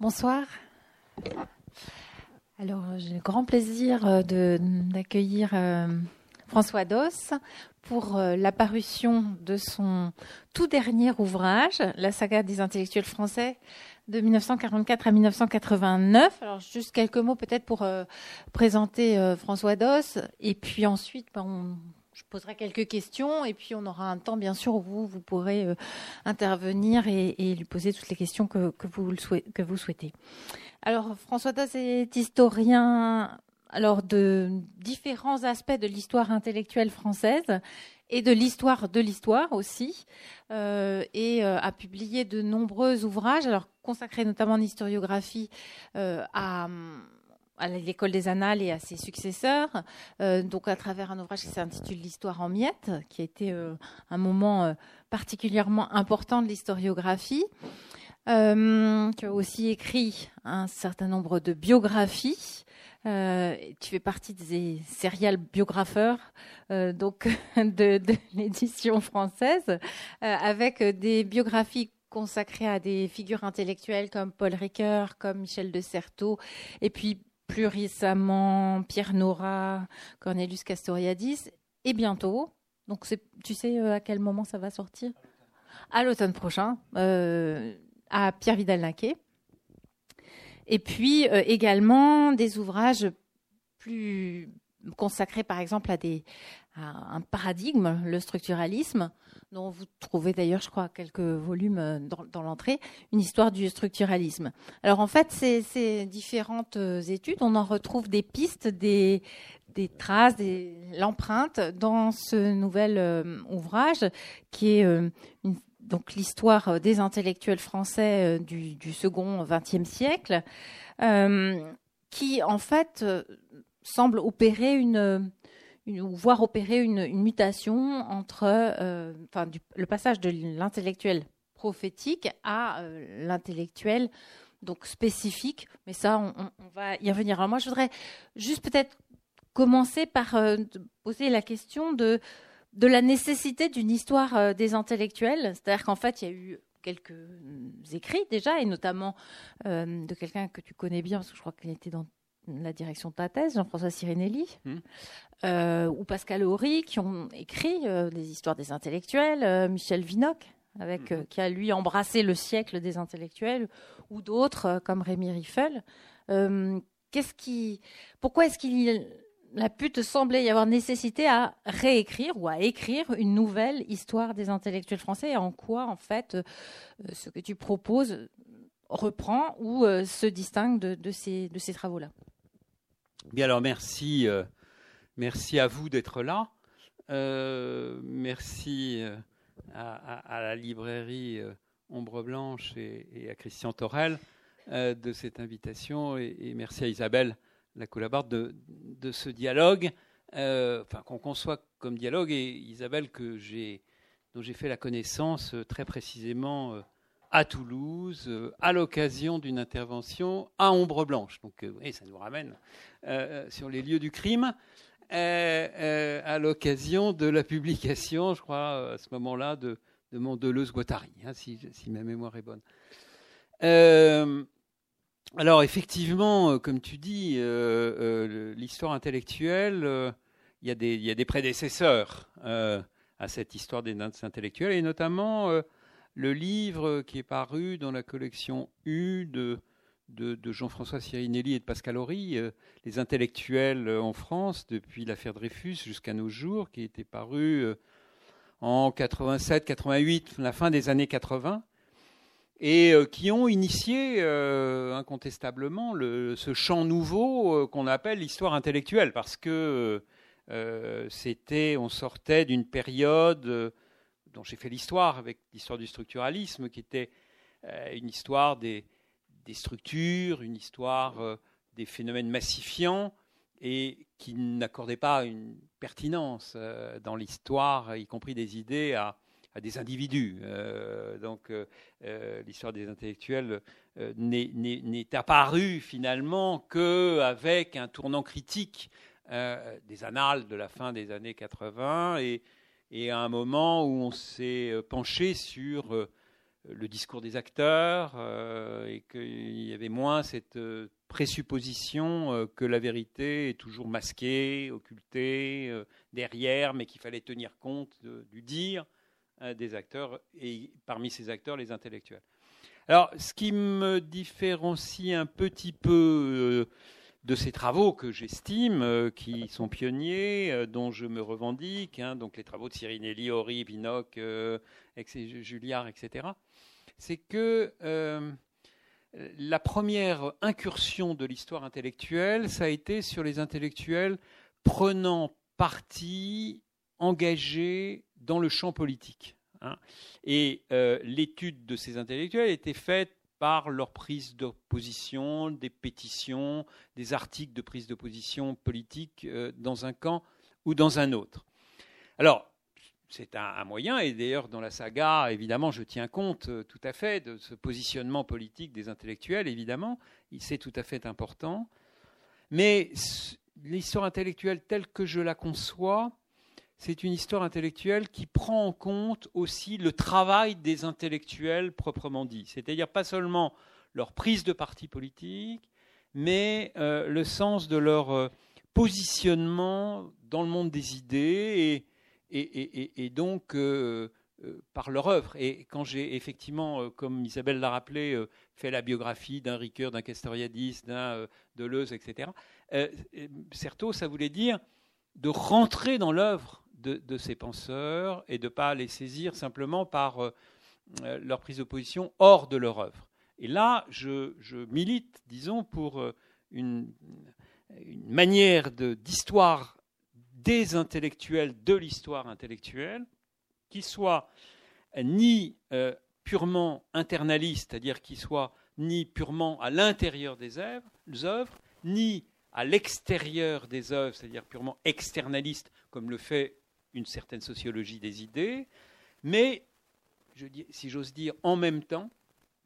Bonsoir. Alors, j'ai le grand plaisir euh, d'accueillir euh, François Doss pour euh, l'apparition de son tout dernier ouvrage, La saga des intellectuels français de 1944 à 1989. Alors, juste quelques mots peut-être pour présenter François Doss, et puis ensuite, ben, on je poserai quelques questions et puis on aura un temps, bien sûr, où vous, vous pourrez euh, intervenir et, lui poser toutes les questions que, vous, que vous souhaitez. Alors, François Das est historien alors, de différents aspects de l'histoire intellectuelle française et de l'histoire de l'histoire aussi, euh, et euh, a publié de nombreux ouvrages, alors consacrés notamment en historiographie à à l'école des annales et à ses successeurs, euh, donc à travers un ouvrage qui s'intitule L'histoire en miettes, qui a été euh, un moment euh, particulièrement important de l'historiographie. tu as aussi écrit un certain nombre de biographies. tu fais partie des serial biographeurs donc de, de l'édition française, avec des biographies consacrées à des figures intellectuelles comme Paul Ricoeur, comme Michel de Certeau, et puis plus récemment Pierre Nora, Cornelius Castoriadis, et bientôt, donc tu sais euh, à quel moment ça va sortir? À l'automne prochain, euh, à Pierre Vidal-Naquet. Et puis euh, également des ouvrages plus consacrés par exemple à, des, un paradigme, le structuralisme, dont vous trouvez d'ailleurs, je crois, quelques volumes euh, dans, l'entrée, une histoire du structuralisme. Alors en fait, ces, différentes euh, études, on en retrouve des pistes, des, traces, l'empreinte dans ce nouvel euh, ouvrage qui est donc l'histoire des intellectuels français du, du second XXe siècle, qui en fait semble opérer une ou voir opérer une, mutation entre euh, le passage de l'intellectuel prophétique à euh, l'intellectuel donc spécifique. Mais ça, on, va y revenir. Alors moi, je voudrais juste peut-être commencer par euh, poser la question de, de la nécessité d'une histoire des intellectuels. C'est-à-dire qu'en fait, il y a eu quelques écrits déjà, et notamment de quelqu'un que tu connais bien, parce que je crois qu'il était dans la direction de ta thèse, Jean-François Sirinelli, mmh. euh, ou Pascal Horry, qui ont écrit euh, les histoires des intellectuels, euh, Michel Vinocq, avec, mmh. qui a lui embrassé le siècle des intellectuels, ou d'autres comme Rémi Riffel. qu'est-ce qui, pourquoi est-ce qu'il a pu te sembler y avoir nécessité à réécrire ou à écrire une nouvelle histoire des intellectuels français? Et en quoi, en fait, ce que tu proposes reprend ou se distingue de ces, de ces travaux-là? Bien alors merci, euh, merci à vous d'être là. Euh, merci euh, à, la librairie Ombre Blanche et, à Christian Torel de cette invitation et, merci à Isabelle, la collaboratrice, de, de, ce dialogue, enfin qu'on conçoit comme dialogue et Isabelle que j'ai dont j'ai fait la connaissance très précisément à Toulouse, euh, à l'occasion d'une intervention à Ombre Blanche. Donc, euh, ça nous ramène euh, sur les lieux du crime, à l'occasion de la publication, je crois, à ce moment-là, de, de mon Deleuze-Guattari, hein, si, ma mémoire est bonne. alors, effectivement, comme tu dis, l'histoire intellectuelle, il y, a des prédécesseurs à cette histoire des intellectuels, et notamment le livre qui est paru dans la collection U de, de, Jean-François Sirinelli et de Pascal Horry, euh, Les intellectuels en France, depuis l'affaire Dreyfus jusqu'à nos jours, qui était paru euh, en 87, 88, la fin des années 80, et euh, qui ont initié incontestablement le, ce champ nouveau qu'on appelle l'histoire intellectuelle, parce que c'était, on sortait d'une période j'ai fait l'histoire avec l'histoire du structuralisme, qui était euh, une histoire des, structures, une histoire euh, des phénomènes massifiants, et qui n'accordait pas une pertinence euh, dans l'histoire, y compris des idées, à, des individus. donc l'histoire des intellectuels n'est apparue finalement qu'avec un tournant critique des annales de la fin des années 80 et et à un moment où on s'est euh, penché sur euh, le discours des acteurs et qu'il y avait moins cette présupposition que la vérité est toujours masquée, occultée, derrière, mais qu'il fallait tenir compte du dire des acteurs et parmi ces acteurs, les intellectuels. Alors, ce qui me différencie un petit peu de ces travaux que j'estime, euh, qui sont pionniers, euh, dont je me revendique, hein, donc les travaux de Cirinelli, Horry, Vinoc, euh, Julliard, etc., c'est que la première incursion de l'histoire intellectuelle, ça a été sur les intellectuels prenant parti, engagés dans le champ politique. Hein. Et l'étude de ces intellectuels était faite par leur prise d'opposition, des pétitions, des articles de prise d'opposition politique euh, dans un camp ou dans un autre. Alors, c'est un, moyen, et d'ailleurs dans la saga, évidemment, je tiens compte euh, tout à fait de ce positionnement politique des intellectuels, évidemment, c'est tout à fait important. Mais l'histoire intellectuelle telle que je la conçois, c'est une histoire intellectuelle qui prend en compte aussi le travail des intellectuels proprement dit. C'est-à-dire pas seulement leur prise de parti politique, mais euh, le sens de leur euh, positionnement dans le monde des idées et, donc euh, par leur œuvre. Et quand j'ai effectivement, comme Isabelle l'a rappelé, fait la biographie d'un Ricoeur, d'un Castoriadis, d'un Deleuze, etc., certes, ça voulait dire de rentrer dans l'œuvre de, ces penseurs et de ne pas les saisir simplement par euh, euh, leur prise de position hors de leur œuvre. Et là, je, milite, disons, pour euh, une, manière d'histoire des intellectuels, de l'histoire intellectuelle, qui soit ni purement internaliste, c'est-à-dire qui soit ni purement à l'intérieur des œuvres, ni à l'extérieur des œuvres, c'est-à-dire purement externaliste, comme le fait une certaine sociologie des idées, mais, si j'ose dire, en même temps,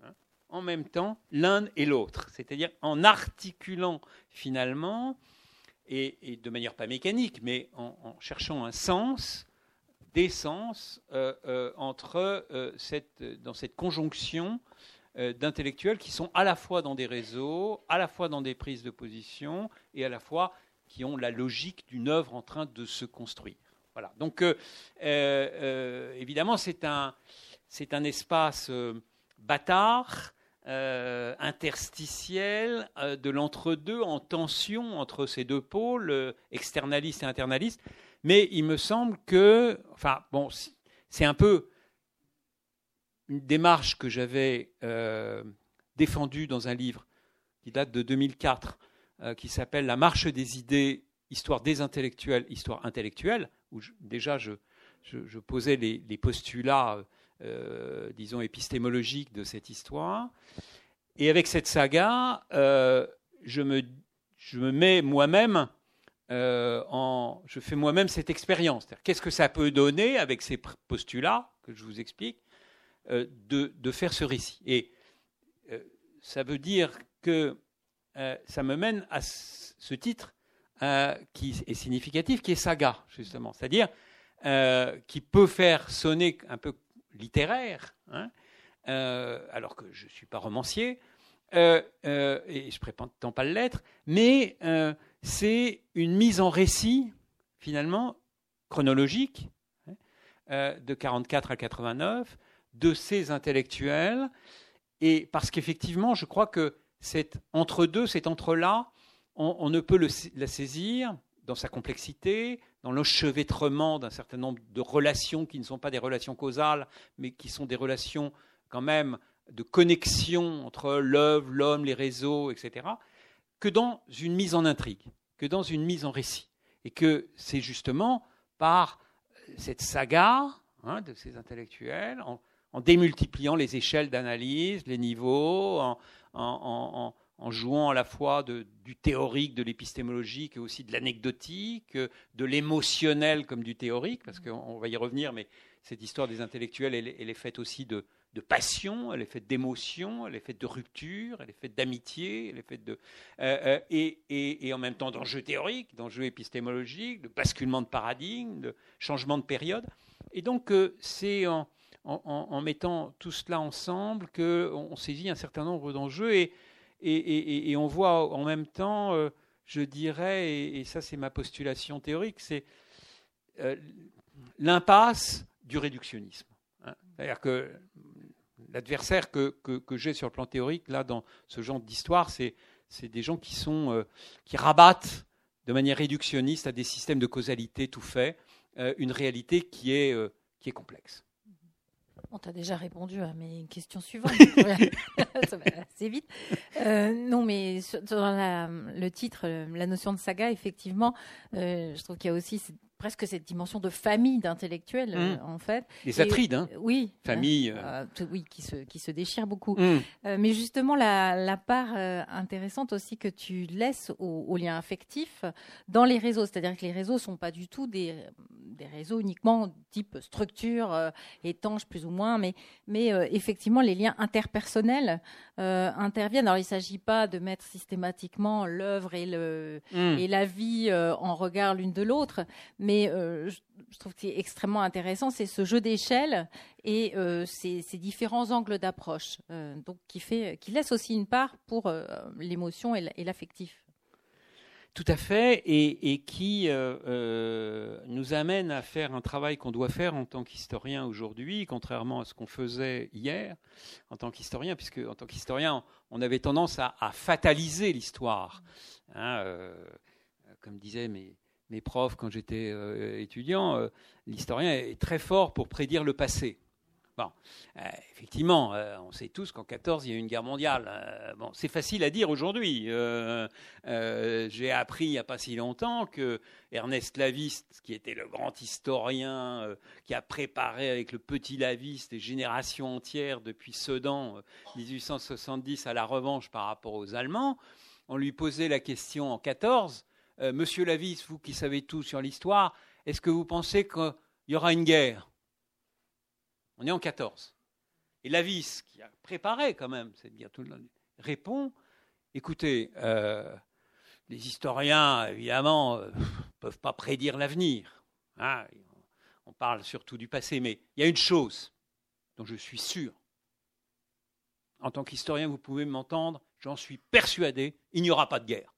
hein, en même temps, l'un et l'autre, c'est-à-dire en articulant finalement, et, de manière pas mécanique, mais en, cherchant un sens, des sens euh, euh, entre euh, cette, dans cette conjonction d'intellectuels qui sont à la fois dans des réseaux, à la fois dans des prises de position, et à la fois qui ont la logique d'une œuvre en train de se construire. Voilà. Donc, euh, euh, euh, évidemment, c'est un, c'est un espace bâtard, interstitiel, de l'entre-deux, en tension entre ces deux pôles, externaliste et internaliste. Mais il me semble que, enfin, bon, c'est un peu une démarche que j'avais défendue dans un livre qui date de 2004, qui s'appelle La marche des idées, histoire des intellectuels, histoire intellectuelle, où déjà je, posais les, postulats, euh, disons, épistémologiques de cette histoire. Et avec cette saga, euh, je, me, mets moi-même euh, en. Je fais moi-même cette expérience. Qu'est-ce que ça peut donner avec ces postulats que je vous explique de, faire ce récit? Et ça veut dire que ça me mène à ce titre euh, qui est significatif, qui est saga, justement. C'est-à-dire euh, qui peut faire sonner un peu littéraire, hein, euh, alors que je ne suis pas romancier, et je ne prétends pas l'être, mais c'est une mise en récit, finalement, chronologique, hein, de 44 à 89, de ces intellectuels, et parce qu'effectivement, je crois que c'est entre deux, c'est entre là, on, ne peut la saisir dans sa complexité, dans l'enchevêtrement d'un certain nombre de relations qui ne sont pas des relations causales, mais qui sont des relations quand même de connexion entre l'œuvre, l'homme, les réseaux, etc., que dans une mise en intrigue, que dans une mise en récit. Et que c'est justement par cette saga hein, de ces intellectuels, en, démultipliant les échelles d'analyse, les niveaux, en, en jouant à la fois du théorique, de l'épistémologique et aussi de l'anecdotique, de l'émotionnel comme du théorique, parce qu'on va y revenir, mais cette histoire des intellectuels, elle, est faite aussi de, passion, elle est faite d'émotion, elle est faite de rupture, elle est faite d'amitié, elle est faite de euh, euh, et, en même temps d'enjeux théoriques, d'enjeux épistémologiques, de basculement de paradigme, de changement de période. Et donc euh, c'est en, en, mettant tout cela ensemble qu'on saisit un certain nombre d'enjeux et, on voit en même temps, euh, je dirais, et, ça c'est ma postulation théorique, c'est euh, l'impasse du réductionnisme. Hein. C'est-à-dire que l'adversaire que, que, j'ai sur le plan théorique, là, dans ce genre d'histoire, c'est, des gens qui, sont, euh, qui rabattent de manière réductionniste à des systèmes de causalité tout fait, une réalité qui est, qui est complexe. On t'a déjà répondu à mes questions suivantes. ça va assez vite. Euh, non, mais dans le titre, la notion de saga, effectivement, euh, je trouve qu'il y a aussi presque cette dimension de famille d'intellectuels, mmh. euh, en fait. Les Atrides, hein Oui. Famille. oui, qui se, qui se déchirent beaucoup. Mmh. mais justement, la, part intéressante aussi que tu laisses aux, liens affectifs dans les réseaux, c'est-à-dire que les réseaux ne sont pas du tout des, des réseaux uniquement type structure étanche plus ou moins, mais, mais effectivement, les liens interpersonnels interviennent. Alors, il ne s'agit pas de mettre systématiquement l'œuvre et, le, mmh. et la vie en regard l'une de l'autre, mais mais euh, je, trouve que c'est extrêmement intéressant, c'est ce jeu d'échelle et euh, ces, différents angles d'approche, euh, qui, fait, qui laisse aussi une part pour l'émotion et l'affectif. Tout à fait, et, qui nous amène à faire un travail qu'on doit faire en tant qu'historien aujourd'hui, contrairement à ce qu'on faisait hier en tant qu'historien, puisque en tant qu'historien, on avait tendance à, fataliser l'histoire. Hein, comme disait mes, mes profs quand j'étais euh, étudiant, euh, l'historien est très fort pour prédire le passé. Bon, euh, effectivement, on sait tous qu'en 14, il y a eu une guerre mondiale. bon, c'est facile à dire aujourd'hui. J'ai appris il n'y a pas si longtemps que Ernest Laviste, qui était le grand historien qui a préparé avec le petit Laviste des générations entières depuis Sedan 1870 à la revanche par rapport aux Allemands, on lui posait la question en 14 euh, Monsieur Lavis, vous qui savez tout sur l'histoire, est-ce que vous pensez qu'il y aura une guerre? On est en 14. Et Lavis, qui a préparé quand même cette guerre, tout le monde, répond écoutez, euh, les historiens, évidemment, ne euh, peuvent pas prédire l'avenir. Hein, on parle surtout du passé, mais il y a une chose dont je suis sûr. En tant qu'historien, vous pouvez m'entendre, j'en suis persuadé, il n'y aura pas de guerre.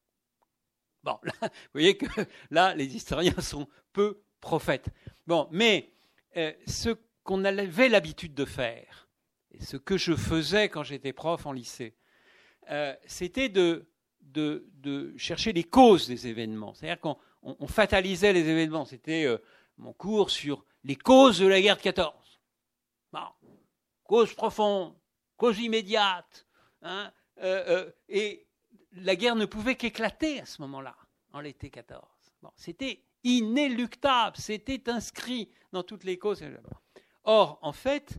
Bon, vous voyez que là, les historiens sont peu prophètes. Bon, mais euh, ce qu'on avait l'habitude de faire, et ce que je faisais quand j'étais prof en lycée, euh, c'était de, chercher les causes des événements. C'est-à-dire qu'on fatalisait les événements. C'était euh, mon cours sur les causes de la guerre de 14. Bon, cause profonde, cause immédiate. Hein, et la guerre ne pouvait qu'éclater à ce moment-là, en l'été 14. c'était inéluctable, c'était inscrit dans toutes les causes. Or, en fait,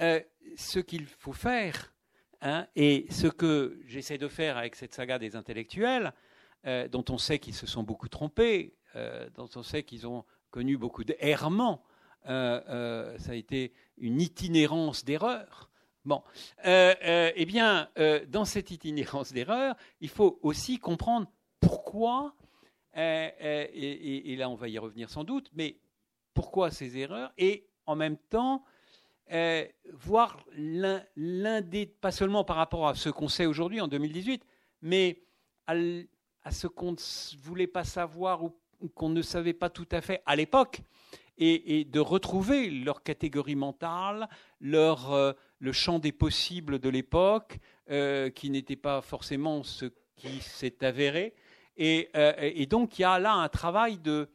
euh, ce qu'il faut faire, hein, et ce que j'essaie de faire avec cette saga des intellectuels, euh, dont on sait qu'ils se sont beaucoup trompés, euh, dont on sait qu'ils ont connu beaucoup d'errements, ça a été une itinérance d'erreurs, Bon, euh, euh, eh bien, euh, dans cette itinérance d'erreur, il faut aussi comprendre pourquoi, et, là on va y revenir sans doute, mais pourquoi ces erreurs, et en même temps voir l'un des, pas seulement par rapport à ce qu'on sait aujourd'hui en 2018, mais à, ce qu'on ne voulait pas savoir ou, qu'on ne savait pas tout à fait à l'époque, et, de retrouver leur catégorie mentale, leur le champ des possibles de l'époque, euh, qui n'était pas forcément ce qui s'est avéré. Euh, et, donc il y a là un travail de,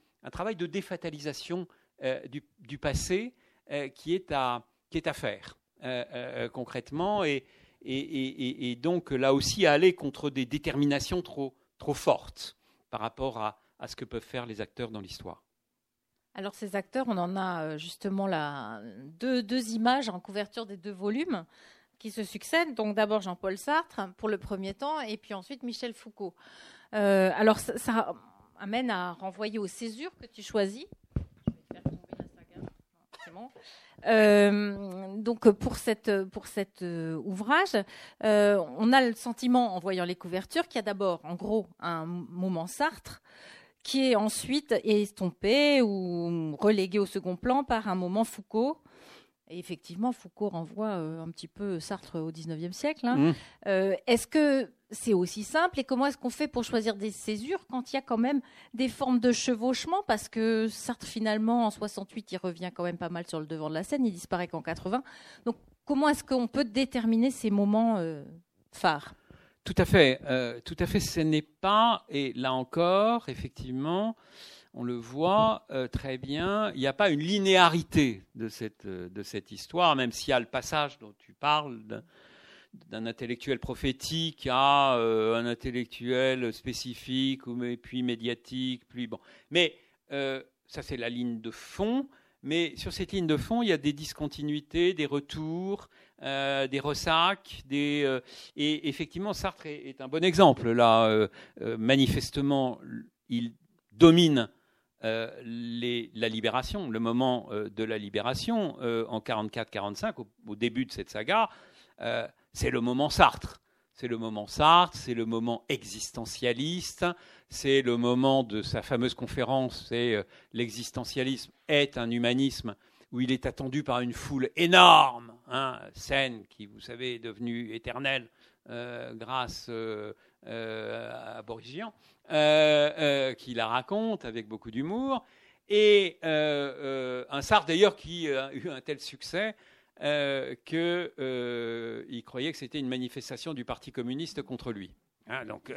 défatalisation euh, du, passé qui, est à, faire concrètement. Et, donc là aussi à aller contre des déterminations trop, fortes par rapport à ce que peuvent faire les acteurs dans l'histoire. Alors ces acteurs, on en a euh, justement là deux, images en couverture des deux volumes qui se succèdent. Donc d'abord Jean-Paul Sartre pour le premier temps et puis ensuite Michel Foucault. Euh, alors ça, amène à renvoyer aux césures que tu choisis. Euh, donc pour pour cet ouvrage, on a le sentiment en voyant les couvertures qu'il y a d'abord en gros un moment Sartre qui est ensuite estompé ou relégué au second plan par un moment Foucault. effectivement, Foucault renvoie un petit peu Sartre au 19e siècle. Hein. Mmh. Est-ce que c'est aussi simple Et comment est-ce qu'on fait pour choisir des césures quand il y a quand même des formes de chevauchement? Parce que Sartre, finalement, en 68, il revient quand même pas mal sur le devant de la scène. Il disparaît qu'en 80. Donc, comment est-ce qu'on peut déterminer ces moments phare. Tout à fait. Euh, tout à fait. Ce n'est pas, et là encore, effectivement, on le voit euh, très bien, il n'y a pas une linéarité de cette, euh, de cette histoire, même s'il y a le passage dont tu parles d'un intellectuel prophétique à un intellectuel spécifique, puis médiatique, puis bon. Mais ça, c'est la ligne de fond. Mais sur cette ligne de fond, il y a des discontinuités, des retours, euh, des ressacs, des, euh, et effectivement, Sartre est, un bon exemple. Là, euh, manifestement, il domine la libération, le moment de la libération en 44-45, au, début de cette saga, c'est le moment Sartre. C'est le moment Sartre, c'est le moment existentialiste, c'est le moment de sa fameuse conférence, c'est l'existentialisme est un humanisme où il est attendu par une foule énorme, hein, qui, vous savez, est devenue éternelle euh, grâce euh, euh, à Boris Vian, qui la raconte avec beaucoup d'humour, et un Sartre d'ailleurs qui a eu un tel succès qu'il croyait que c'était une manifestation du Parti communiste contre lui. Hein, donc,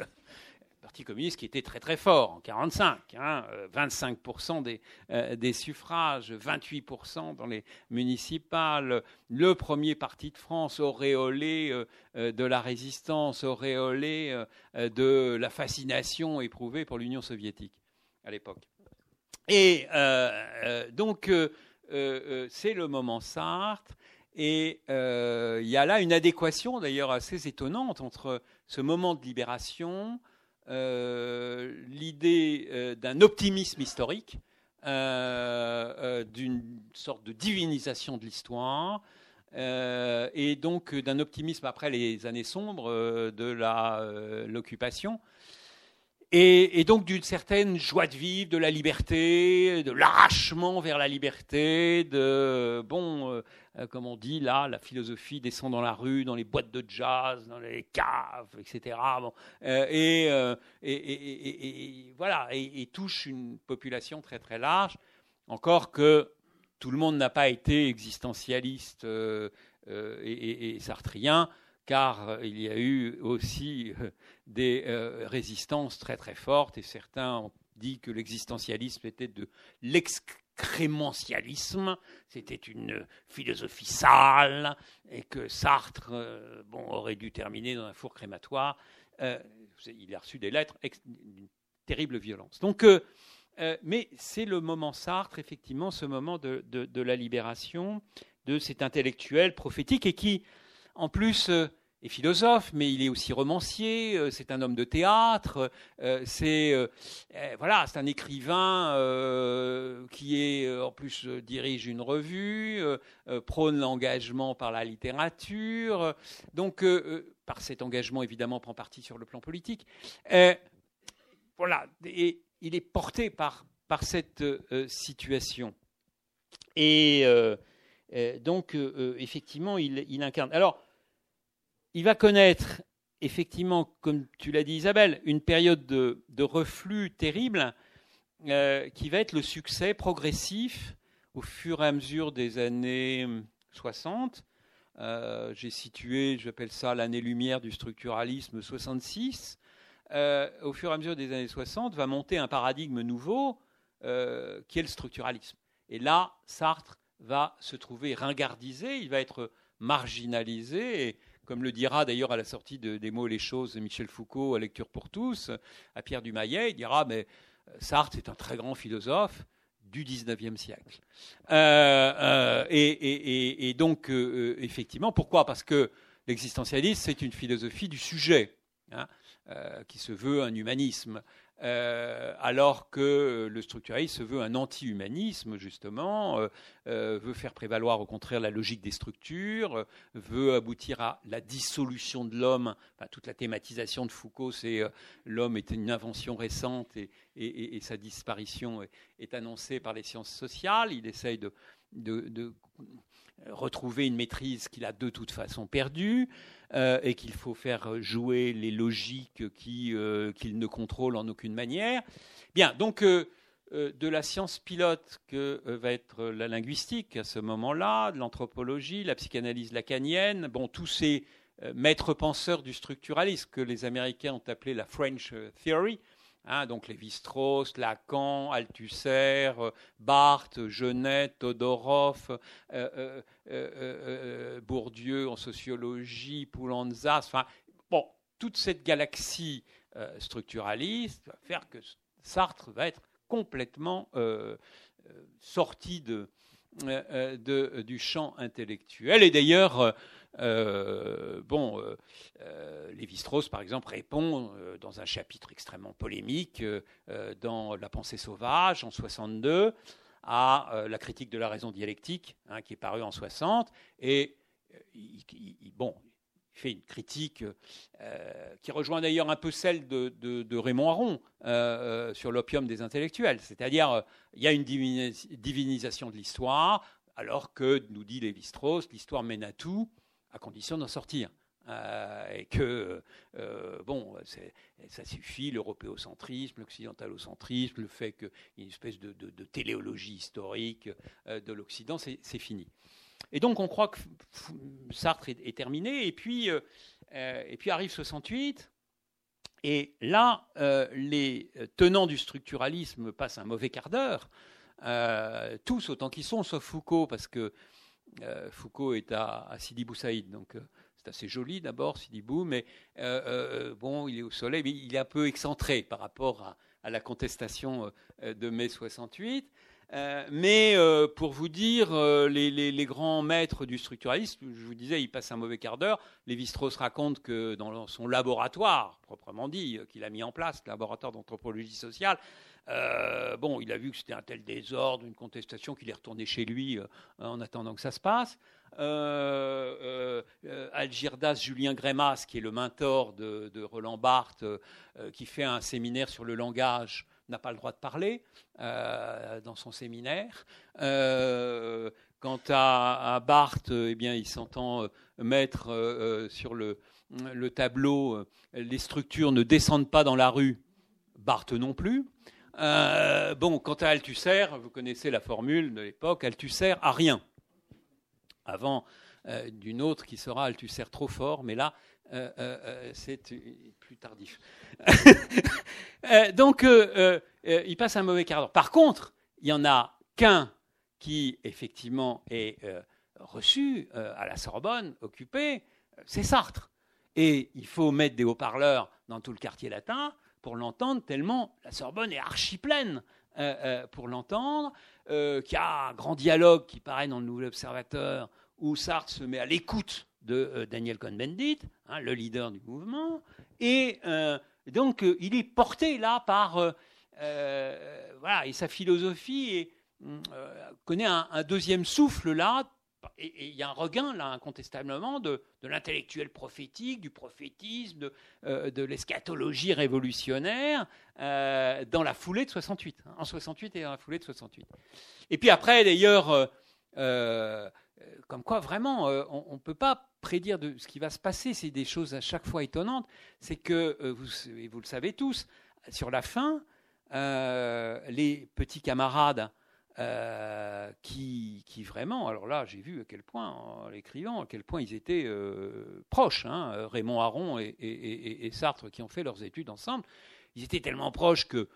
Parti communiste qui était très très fort en 45, hein, 25% des, euh, des, suffrages, 28% dans les municipales, le premier parti de France auréolé euh, euh, de la résistance, auréolé de la fascination éprouvée pour l'Union soviétique à l'époque. Et donc c'est le moment Sartre. Et il y a là une adéquation d'ailleurs assez étonnante entre ce moment de libération, euh, l'idée euh, d'un optimisme historique, euh, d'une sorte de divinisation de l'histoire, et donc d'un optimisme après les années sombres de l'occupation. Et, donc d'une certaine joie de vivre, de la liberté, de l'arrachement vers la liberté, de bon, euh, euh, comme on dit là, la philosophie descend dans la rue, dans les boîtes de jazz, dans les caves, etc. Bon, euh, et, voilà, et, touche une population très très large. Encore que tout le monde n'a pas été existentialiste et, sartrien car euh, il y a eu aussi euh, des euh, résistances très très fortes, et certains ont dit que l'existentialisme était de l'excrémentialisme, c'était une philosophie sale, et que Sartre bon, aurait dû terminer dans un four crématoire. il a reçu des lettres d'une terrible violence. Donc, mais c'est le moment Sartre, effectivement, ce moment de, de, la libération de cet intellectuel prophétique, et qui, en plus, est philosophe, mais il est aussi romancier, euh, c'est un homme de théâtre, euh, c'est euh, voilà, c'est un écrivain qui est en plus dirige une revue, prône l'engagement par la littérature, donc par cet engagement évidemment prend parti sur le plan politique. voilà, et il est porté par par cette situation. Et donc effectivement, il, il incarne. Alors il va connaître effectivement, comme tu l'as dit Isabelle, une période de, reflux terrible euh, qui va être le succès progressif au fur et à mesure des années 60. Euh, j'ai situé, j'appelle ça l'année-lumière du structuralisme 66. Euh, au fur et à mesure des années 60, va monter un paradigme nouveau qui est le structuralisme. Et là, Sartre va se trouver ringardisé, il va être marginalisé. Comme le dira d'ailleurs à la sortie de, des mots et les choses de Michel Foucault à Lecture pour tous, à Pierre Dumayet, il dira mais euh, Sartre est un très grand philosophe du 19e siècle. Euh, euh, et, donc, effectivement, pourquoi? Parce que l'existentialisme, c'est une philosophie du sujet, hein, qui se veut un humanisme. Euh, alors que le structuralisme veut un anti-humanisme, justement, euh, euh, veut faire prévaloir au contraire la logique des structures, veut aboutir à la dissolution de l'homme. toute la thématisation de Foucault, c'est l'homme est une invention récente et, sa disparition est, annoncée par les sciences sociales. Il essaye de, de, retrouver une maîtrise qu'il a de toute façon perdue et qu'il faut faire jouer les logiques qu'il ne contrôle en aucune manière. Bien, donc euh, de la science pilote que euh, va être la linguistique à ce moment-là, de l'anthropologie, la psychanalyse lacanienne, bon, tous ces euh, maîtres penseurs du structuralisme que les Américains ont appelé la French Theory, hein, donc Lévi-Strauss, Lacan, Althusser, Barthes, Genet, Todorov, Bourdieu en sociologie, Poulantzas, enfin, bon, toute cette galaxie structuraliste va faire que Sartre va être complètement euh, euh, sorti euh, du champ intellectuel. Et d'ailleurs, bon, Lévi-Strauss, par exemple, répond dans un chapitre extrêmement polémique dans La pensée sauvage en 62 à la critique de la raison dialectique, hein, qui est parue en 60. Et bon, fait une critique euh, qui rejoint d'ailleurs un peu celle de, Raymond Aron euh, euh, sur l'opium des intellectuels. C'est-à-dire, il y a une divinisation de l'histoire, alors que, nous dit Lévi-Strauss, l'histoire mène à tout, à condition d'en sortir. et que, bon, ça suffit, l'européocentrisme, l'occidentalocentrisme, le fait qu'il y ait une espèce de, téléologie historique de l'Occident, c'est fini. Et donc on croit que Sartre est, terminé, et puis, euh, euh, et puis arrive 68, et là, euh, les tenants du structuralisme passent un mauvais quart d'heure, tous autant qu'ils sont, sauf Foucault, parce que Foucault est à, Sidi Bou Saïd, donc c'est assez joli d'abord, Sidi Bou, mais bon, il est au soleil, mais il est un peu excentré par rapport à, la contestation de mai 68. Euh, mais euh, pour vous dire, euh, les, grands maîtres du structuralisme, je vous disais, ils passent un mauvais quart d'heure. Lévi-Strauss raconte que dans son laboratoire, proprement dit, qu'il a mis en place, le laboratoire d'anthropologie sociale, bon, il a vu que c'était un tel désordre, une contestation, qu'il est retourné chez lui en attendant que ça se passe. Algirdas Julien Grémas, qui est le mentor de, Roland Barthes, qui fait un séminaire sur le langage n'a pas le droit de parler euh, dans son séminaire. Euh, quant à, Barthes, eh bien, il s'entend euh, mettre sur le, tableau les structures ne descendent pas dans la rue. Barthes non plus. Bon, quant à Althusser, vous connaissez la formule de l'époque, Althusser a rien. Avant d'une autre qui sera Althusser trop fort, mais là, euh, euh, euh, c'est plus tardif. donc, il passe un mauvais quart d'heure. Par contre, il y en a qu'un qui, effectivement, est reçu à la Sorbonne, occupé, c'est Sartre. Et il faut mettre des haut-parleurs dans tout le quartier latin pour l'entendre, tellement la Sorbonne est archi pleine pour l'entendre, qu'il y a un grand dialogue qui paraît dans le Nouvel Observateur, où Sartre se met à l'écoute de euh, Daniel Cohn-Bendit, hein, le leader du mouvement. Et euh, donc, euh, il est porté là par. voilà, et sa philosophie connaît un, deuxième souffle là. Et il y a un regain là, incontestablement, de, l'intellectuel prophétique, du prophétisme, de, de l'eschatologie révolutionnaire dans la foulée de 68. Hein, en 68 et dans la foulée de 68. Et puis après, d'ailleurs, comme quoi vraiment, on ne peut pas prédire de ce qui va se passer. C'est des choses à chaque fois étonnantes. C'est que, euh, et vous le savez tous, sur la fin, euh, les petits camarades euh, qui, vraiment, alors là, j'ai vu à quel point, en l'écrivant, à quel point ils étaient proches. Hein, Raymond Aron et, Sartre, qui ont fait leurs études ensemble, ils étaient tellement proches que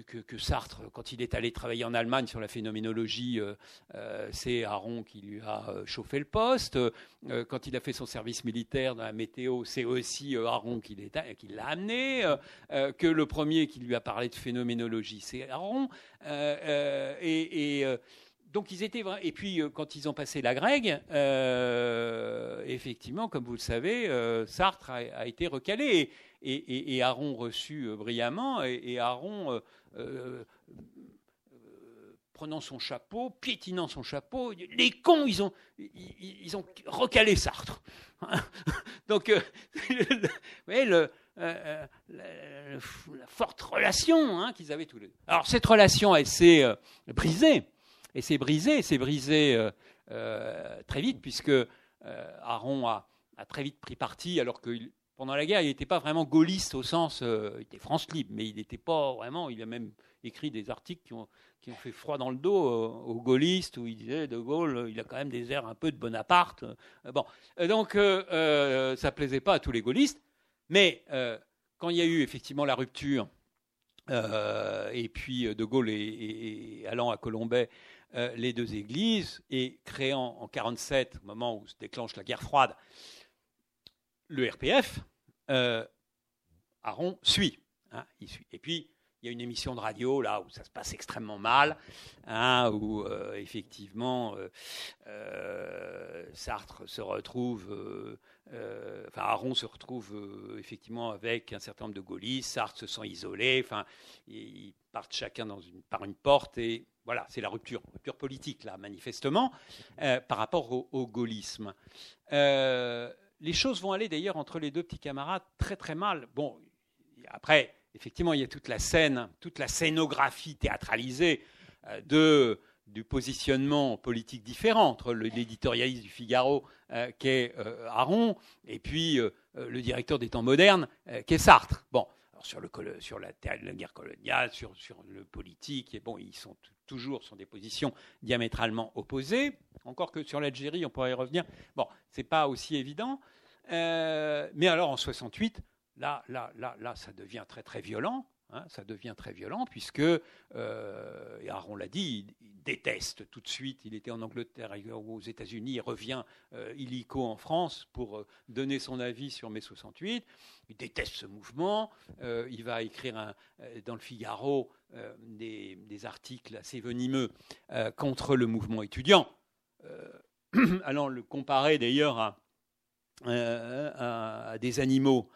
que, Sartre, quand il est allé travailler en Allemagne sur la phénoménologie, euh, euh, c'est Aron qui lui a euh, chauffé le poste. quand il a fait son service militaire dans la météo, c'est aussi Aron qui l'a amené. que le premier qui lui a parlé de phénoménologie, c'est Aron. et, donc ils étaient et puis quand ils ont passé la Grègue, effectivement, comme vous le savez, Sartre a, été recalé et, Aaron reçu euh, brillamment, et, Aaron, euh, euh, prenant son chapeau, piétinant son chapeau, les cons, ils ont, ils, ont recalé Sartre. Donc, vous voyez, la, forte relation hein, qu'ils avaient tous les deux. Alors, cette relation, elle s'est brisée Et c'est brisé, c'est brisé très vite, puisque Aaron a, a, très vite pris parti, alors que pendant la guerre, il n'était pas vraiment gaulliste au sens, il était France libre, mais il n'était pas vraiment, il a même écrit des articles qui ont, fait froid dans le dos aux, gaullistes, où il disait De Gaulle, il a quand même des airs un peu de Bonaparte. Bon, donc ça plaisait pas à tous les gaullistes, mais quand il y a eu effectivement la rupture, et puis De Gaulle et, allant à Colombay, les deux églises, et créant en 1947, au moment où se déclenche la guerre froide, le RPF, Aaron suit, hein, suit. Et puis, il y a une émission de radio là où ça se passe extrêmement mal, hein, où euh, effectivement euh, euh, Sartre se retrouve, enfin Aron se retrouve effectivement avec un certain nombre de gaullistes, Sartre se sent isolé, enfin ils partent chacun par une porte et voilà, c'est la rupture, rupture politique là manifestement par rapport au gaullisme. Les choses vont aller d'ailleurs entre les deux petits camarades très très mal. Bon, après effectivement, il y a toute la scène, toute la scénographie théâtralisée euh, de, du positionnement politique différent entre l'éditorialiste du Figaro, euh, qui est euh, Aron, et puis le directeur des temps modernes, qui est Sartre. Bon, sur, le, sur la, la, guerre coloniale, sur, sur, le politique, et bon, ils sont toujours sur des positions diamétralement opposées. Encore que sur l'Algérie, on pourrait y revenir. Bon, c'est pas aussi évident. mais alors en 68, Là, là, là, là, ça devient très très violent. Hein, ça devient très violent puisque, euh, et Aaron l'a dit, il, déteste tout de suite. Il était en Angleterre, aux États-Unis, il revient euh, illico en France pour euh, donner son avis sur mai 68. Il déteste ce mouvement. Euh, il va écrire dans le Figaro des, articles assez venimeux contre le mouvement étudiant, allant le comparer d'ailleurs à, des animaux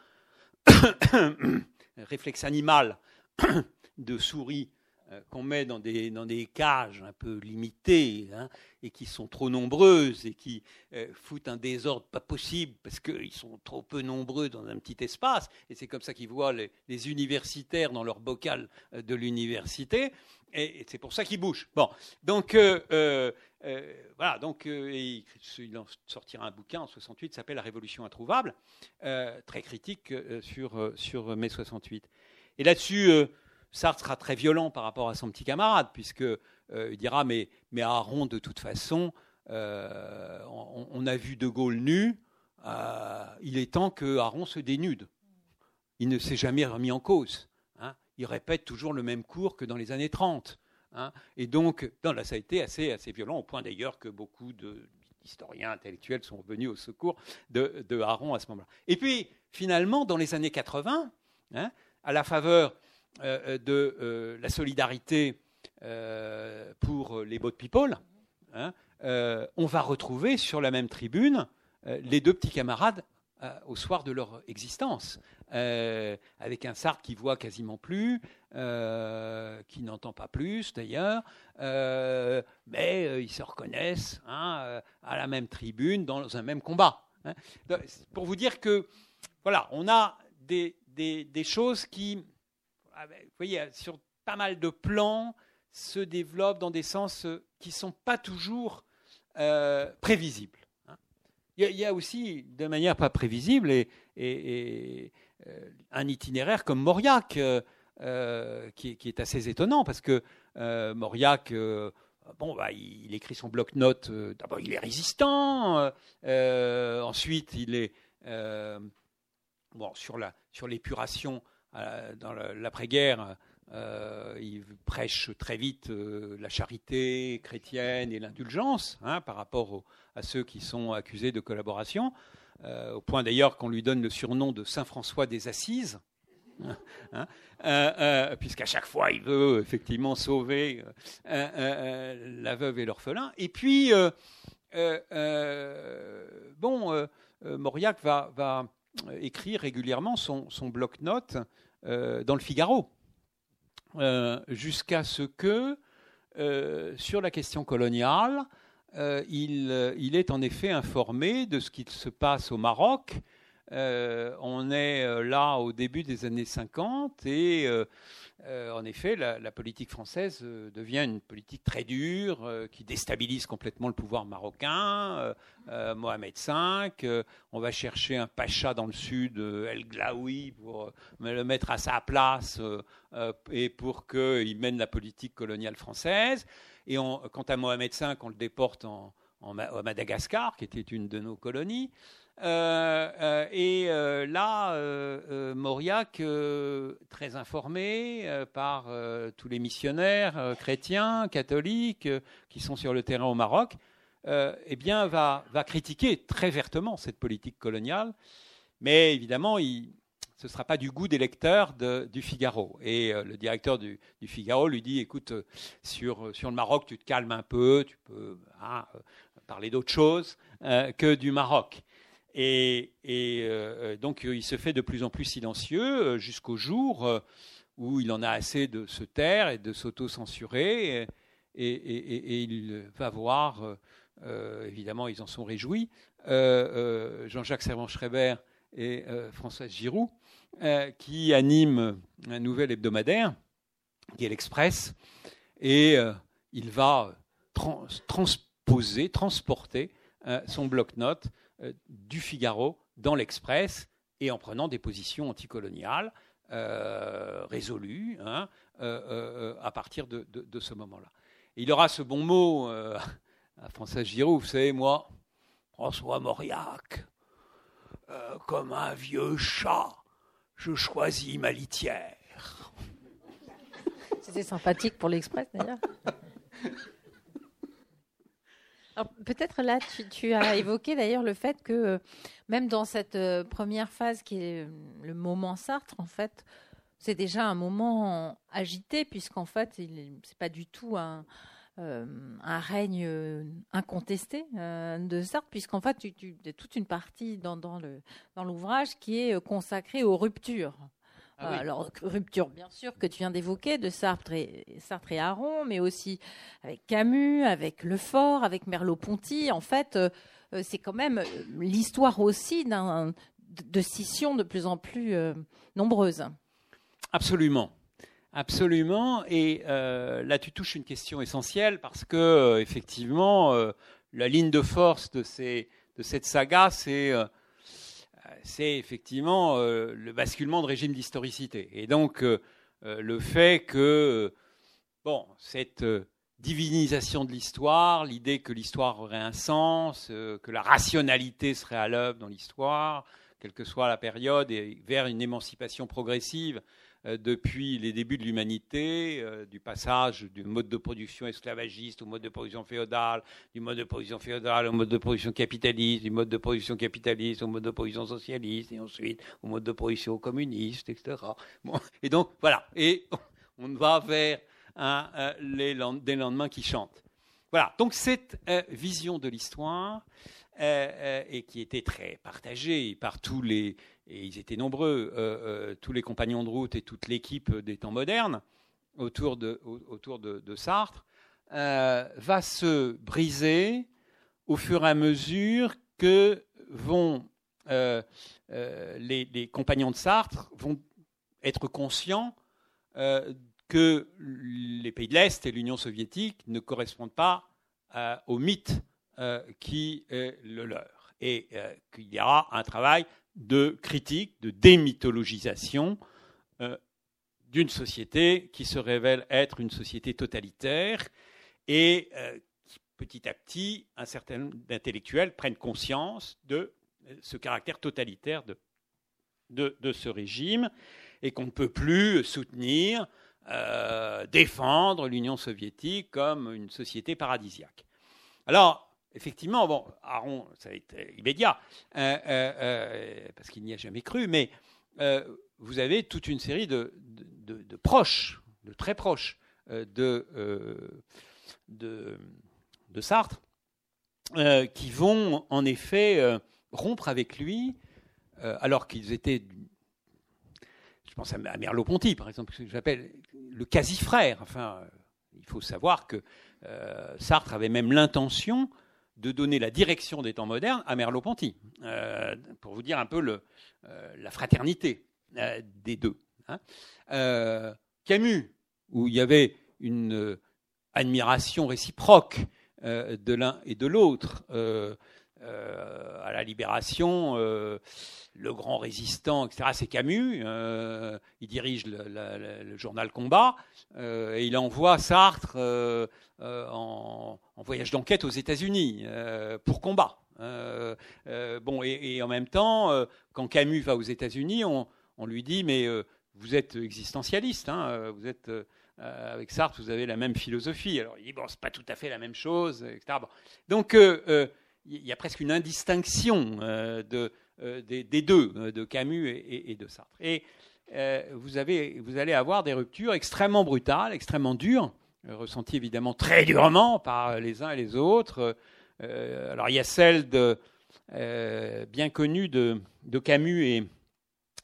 réflexe animal de souris qu'on met dans des, cages un peu limitées hein, et qui sont trop nombreuses et qui euh, foutent un désordre pas possible parce qu'ils sont trop peu nombreux dans un petit espace. Et c'est comme ça qu'ils voient les, universitaires dans leur bocal euh, de l'université. Et, c'est pour ça qu'ils bougent. Bon, donc voilà, donc il, il, en sortira un bouquin en 68, s'appelle La Révolution introuvable, très critique sur, sur mai 68. Et là-dessus, Sartre sera très violent par rapport à son petit camarade, puisque euh, il dira mais, mais Aaron, de toute façon, euh, on, a vu De Gaulle nu, euh, il est temps que Aaron se dénude. Il ne s'est jamais remis en cause. Hein. Il répète toujours le même cours que dans les années 30. Hein. Et donc, là, ça a été assez, assez violent, au point d'ailleurs que beaucoup d'historiens intellectuels sont venus au secours de, de Aaron à ce moment-là. Et puis, finalement, dans les années 80, hein, à la faveur de euh, la solidarité pour les boat people, hein, on va retrouver sur la même tribune les deux petits camarades au soir de leur existence, avec un Sartre qui voit quasiment plus, qui n'entend pas plus d'ailleurs, mais ils se reconnaissent hein, à la même tribune dans un même combat. Hein. Pour vous dire que voilà, on a des, des choses qui vous voyez, sur pas mal de plans, se développent dans des sens euh, qui ne sont pas toujours euh, prévisibles. Hein. Il y, a aussi, de manière pas prévisible, et, euh, un itinéraire comme Mauriac, qui, est assez étonnant, parce que Mauriac, bon, bah, il, écrit son bloc-notes, d'abord il est résistant, ensuite il est bon, sur l'épuration euh, dans l'après-guerre, euh, il prêche très vite euh, la charité chrétienne et l'indulgence hein, par rapport à ceux qui sont accusés de collaboration, au point d'ailleurs qu'on lui donne le surnom de Saint François des Assises. Hein, puisqu'à chaque fois il veut effectivement sauver la veuve et l'orphelin. Et puis, bon, Mauriac va, écrire régulièrement son, bloc-notes euh, dans le Figaro, euh, jusqu'à ce que, euh, sur la question coloniale, il, il, est en effet informé de ce qui se passe au Maroc, on est là au début des années 50 et euh, en effet, la, politique française euh, devient une politique très dure euh, qui déstabilise complètement le pouvoir marocain. Mohamed V, on va chercher un pacha dans le sud, El Glaoui, pour le mettre à sa place et pour qu'il mène la politique coloniale française. Et quant à Mohamed V, on le déporte en, à Madagascar, qui était une de nos colonies. Euh, euh, et euh, là, Mauriac, très informé par tous les missionnaires chrétiens, catholiques qui sont sur le terrain au Maroc, eh bien, va, critiquer très vertement cette politique coloniale. Mais évidemment, ce ne sera pas du goût des lecteurs du Figaro. Et le directeur du, Figaro lui dit, écoute, sur, le Maroc, tu te calmes un peu, tu peux hein, parler d'autre chose que du Maroc. Et, euh, donc il se fait de plus en plus silencieux euh, jusqu'au jour euh, où il en a assez de se taire et de s'auto-censurer. Et, il va voir, évidemment ils en sont réjouis, Jean-Jacques Servan-Schreiber et Françoise Giroud, qui animent un nouvel hebdomadaire, qui est l'Express, et il va transposer, transporter son bloc-notes euh, du Figaro dans l'Express et en prenant des positions anticoloniales euh, résolues hein, euh, à partir de, ce moment-là. Il aura ce bon mot à François Giroud, vous savez, moi, François Mauriac, comme un vieux chat, je choisis ma litière. C'était sympathique pour l'Express d'ailleurs. Peut-être là, tu, as évoqué d'ailleurs le fait que euh, même dans cette euh, première phase qui est euh, le moment Sartre, en fait, c'est déjà un moment agité puisqu'en fait, c'est pas du tout un, règne incontesté de Sartre, puisqu'en fait, tu, tu, a toute une partie dans, l'ouvrage qui est consacrée aux ruptures. Ah alors, rupture, bien sûr, que tu viens d'évoquer, de Sartre et, Sartre et Aron, mais aussi avec Camus, avec Lefort, avec Merleau-Ponty. En fait, euh, euh, c'est quand même euh, l'histoire aussi de scissions de plus en plus nombreuses. Absolument. Absolument. Et là, tu touches une question essentielle parce que, effectivement, la ligne de force de, ces, de cette saga, c'est c'est effectivement euh, le basculement de régime d'historicité. Et donc, euh, euh, le fait que, bon, cette divinisation de l'histoire, l'idée que l'histoire aurait un sens, que la rationalité serait à l'œuvre dans l'histoire, quelle que soit la période, et vers une émancipation progressive depuis les débuts de l'humanité, euh, du passage du mode de production esclavagiste au mode de production féodal, du mode de production féodal au mode de production capitaliste, du mode de production capitaliste au mode de production socialiste, et ensuite au mode de production communiste, etc. et donc, voilà. Et on va vers les, des lendemains qui chantent. Voilà. Donc, cette euh, vision de l'histoire, et qui était très partagée par tous les et ils étaient nombreux, euh, euh, tous les compagnons de route et toute l'équipe des temps modernes autour de, autour de, Sartre, euh, va se briser au fur et à mesure que vont les, compagnons de Sartre vont être conscients que les pays de l'Est et l'Union soviétique ne correspondent pas au mythe qui est le leur. Et qu'il y aura un travail de critique, de démythologisation euh, d'une société qui se révèle être une société totalitaire et euh, petit à petit, un certain nombre d'intellectuels prennent conscience de ce caractère totalitaire de, ce régime et qu'on ne peut plus soutenir, euh, défendre l'Union soviétique comme une société paradisiaque. Alors, effectivement, bon, Aaron, ça a été immédiat, euh, euh, euh, parce qu'il n'y a jamais cru, mais vous avez toute une série de, proches, de très proches de, de, Sartre, qui vont en effet rompre avec lui, alors qu'ils étaient je pense à Merleau-Ponty, par exemple, que j'appelle le quasi-frère. Enfin, il faut savoir que Sartre avait même l'intention de donner la direction des temps modernes à Merleau-Ponty, pour vous dire un peu le, la fraternité des deux. Hein. Camus, où il y avait une admiration réciproque de l'un et de l'autre, euh, à la Libération, euh, le grand résistant, etc., c'est Camus. Euh, il dirige le, journal Combat et il envoie Sartre en, voyage d'enquête aux États-Unis pour combat. bon, et, en même temps, quand Camus va aux États-Unis, on, lui dit mais vous êtes existentialiste, hein, vous êtes avec Sartre, vous avez la même philosophie. Alors il dit bon, c'est pas tout à fait la même chose, etc. Donc il y a presque une indistinction euh, euh, des, deux, euh, de Camus et, de Sartre. Et vous, avez, vous allez avoir des ruptures extrêmement brutales, extrêmement dures, ressenties évidemment très durement par les uns et les autres. alors il y a celle bien connue de, Camus et,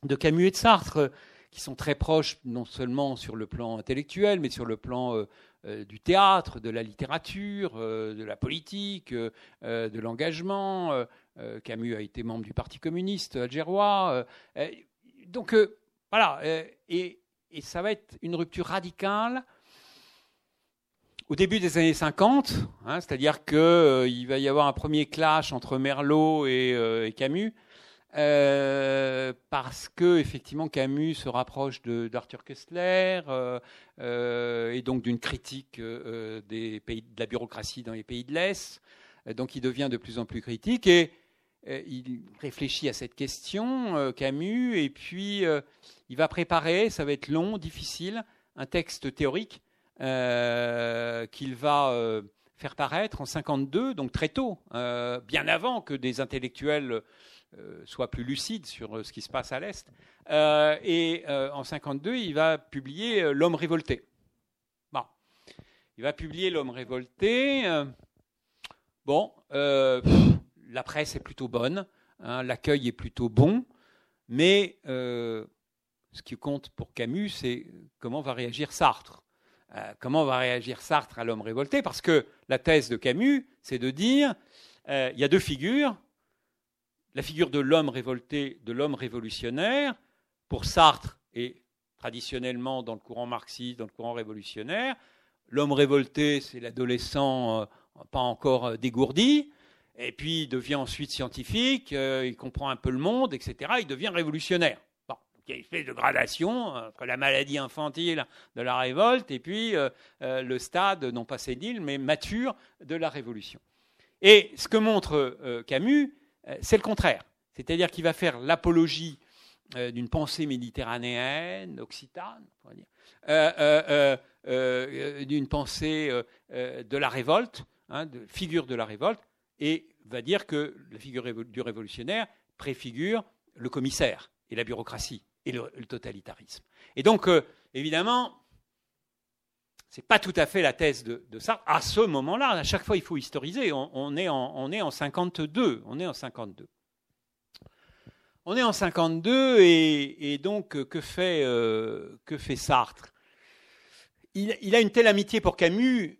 de Camus et de Sartre, qui sont très proches non seulement sur le plan intellectuel, mais sur le plan du théâtre, de la littérature, euh, de la politique, euh, de l'engagement. Camus a été membre du Parti communiste algérois. donc voilà, et, ça va être une rupture radicale au début des années 50, hein, c'est-à-dire qu'il va y avoir un premier clash entre Merlot et Camus. Euh, parce que effectivement Camus se rapproche d'Arthur Kessler euh, euh, et donc d'une critique de la bureaucratie dans les pays de l'Est. Donc il devient de plus en plus critique et il réfléchit à cette question, Camus, et puis il va préparer, ça va être long, difficile, un texte théorique qu'il va faire paraître en 52, donc très tôt, bien avant que des intellectuels soit plus lucide sur euh, ce qui se passe à l'Est. Euh, et en 52, il va publier L'homme révolté. Bon. Il va publier L'homme révolté. bon, la presse est plutôt bonne, hein, l'accueil est plutôt bon, mais ce qui compte pour Camus, c'est comment va réagir Sartre. comment va réagir Sartre à l'homme révolté? Parce que la thèse de Camus, c'est de dire il y a deux figures, la figure de l'homme révolté, de l'homme révolutionnaire, pour Sartre et traditionnellement dans le courant marxiste, dans le courant révolutionnaire, l'homme révolté, c'est l'adolescent euh, pas encore euh, dégourdi, et puis il devient ensuite scientifique, euh, il comprend un peu le monde, etc., il devient révolutionnaire. Bon, il y a une espèce de gradation entre la maladie infantile de la révolte et puis le stade, non pas sénile, mais mature de la révolution. Et ce que montre Camus, c'est le contraire. C'est-à-dire qu'il va faire l'apologie euh, d'une pensée méditerranéenne, occitane, euh, d'une pensée de la révolte, hein, de figure de la révolte, et va dire que la figure du révolutionnaire préfigure le commissaire et la bureaucratie et le, totalitarisme. Et donc, évidemment, n'est pas tout à fait la thèse de, Sartre. À ce moment-là, à chaque fois, il faut historiser. On, est en, on est en 52. On est en 52. On est en 52 et, donc que fait, euh, que fait Sartre? Il, a une telle amitié pour Camus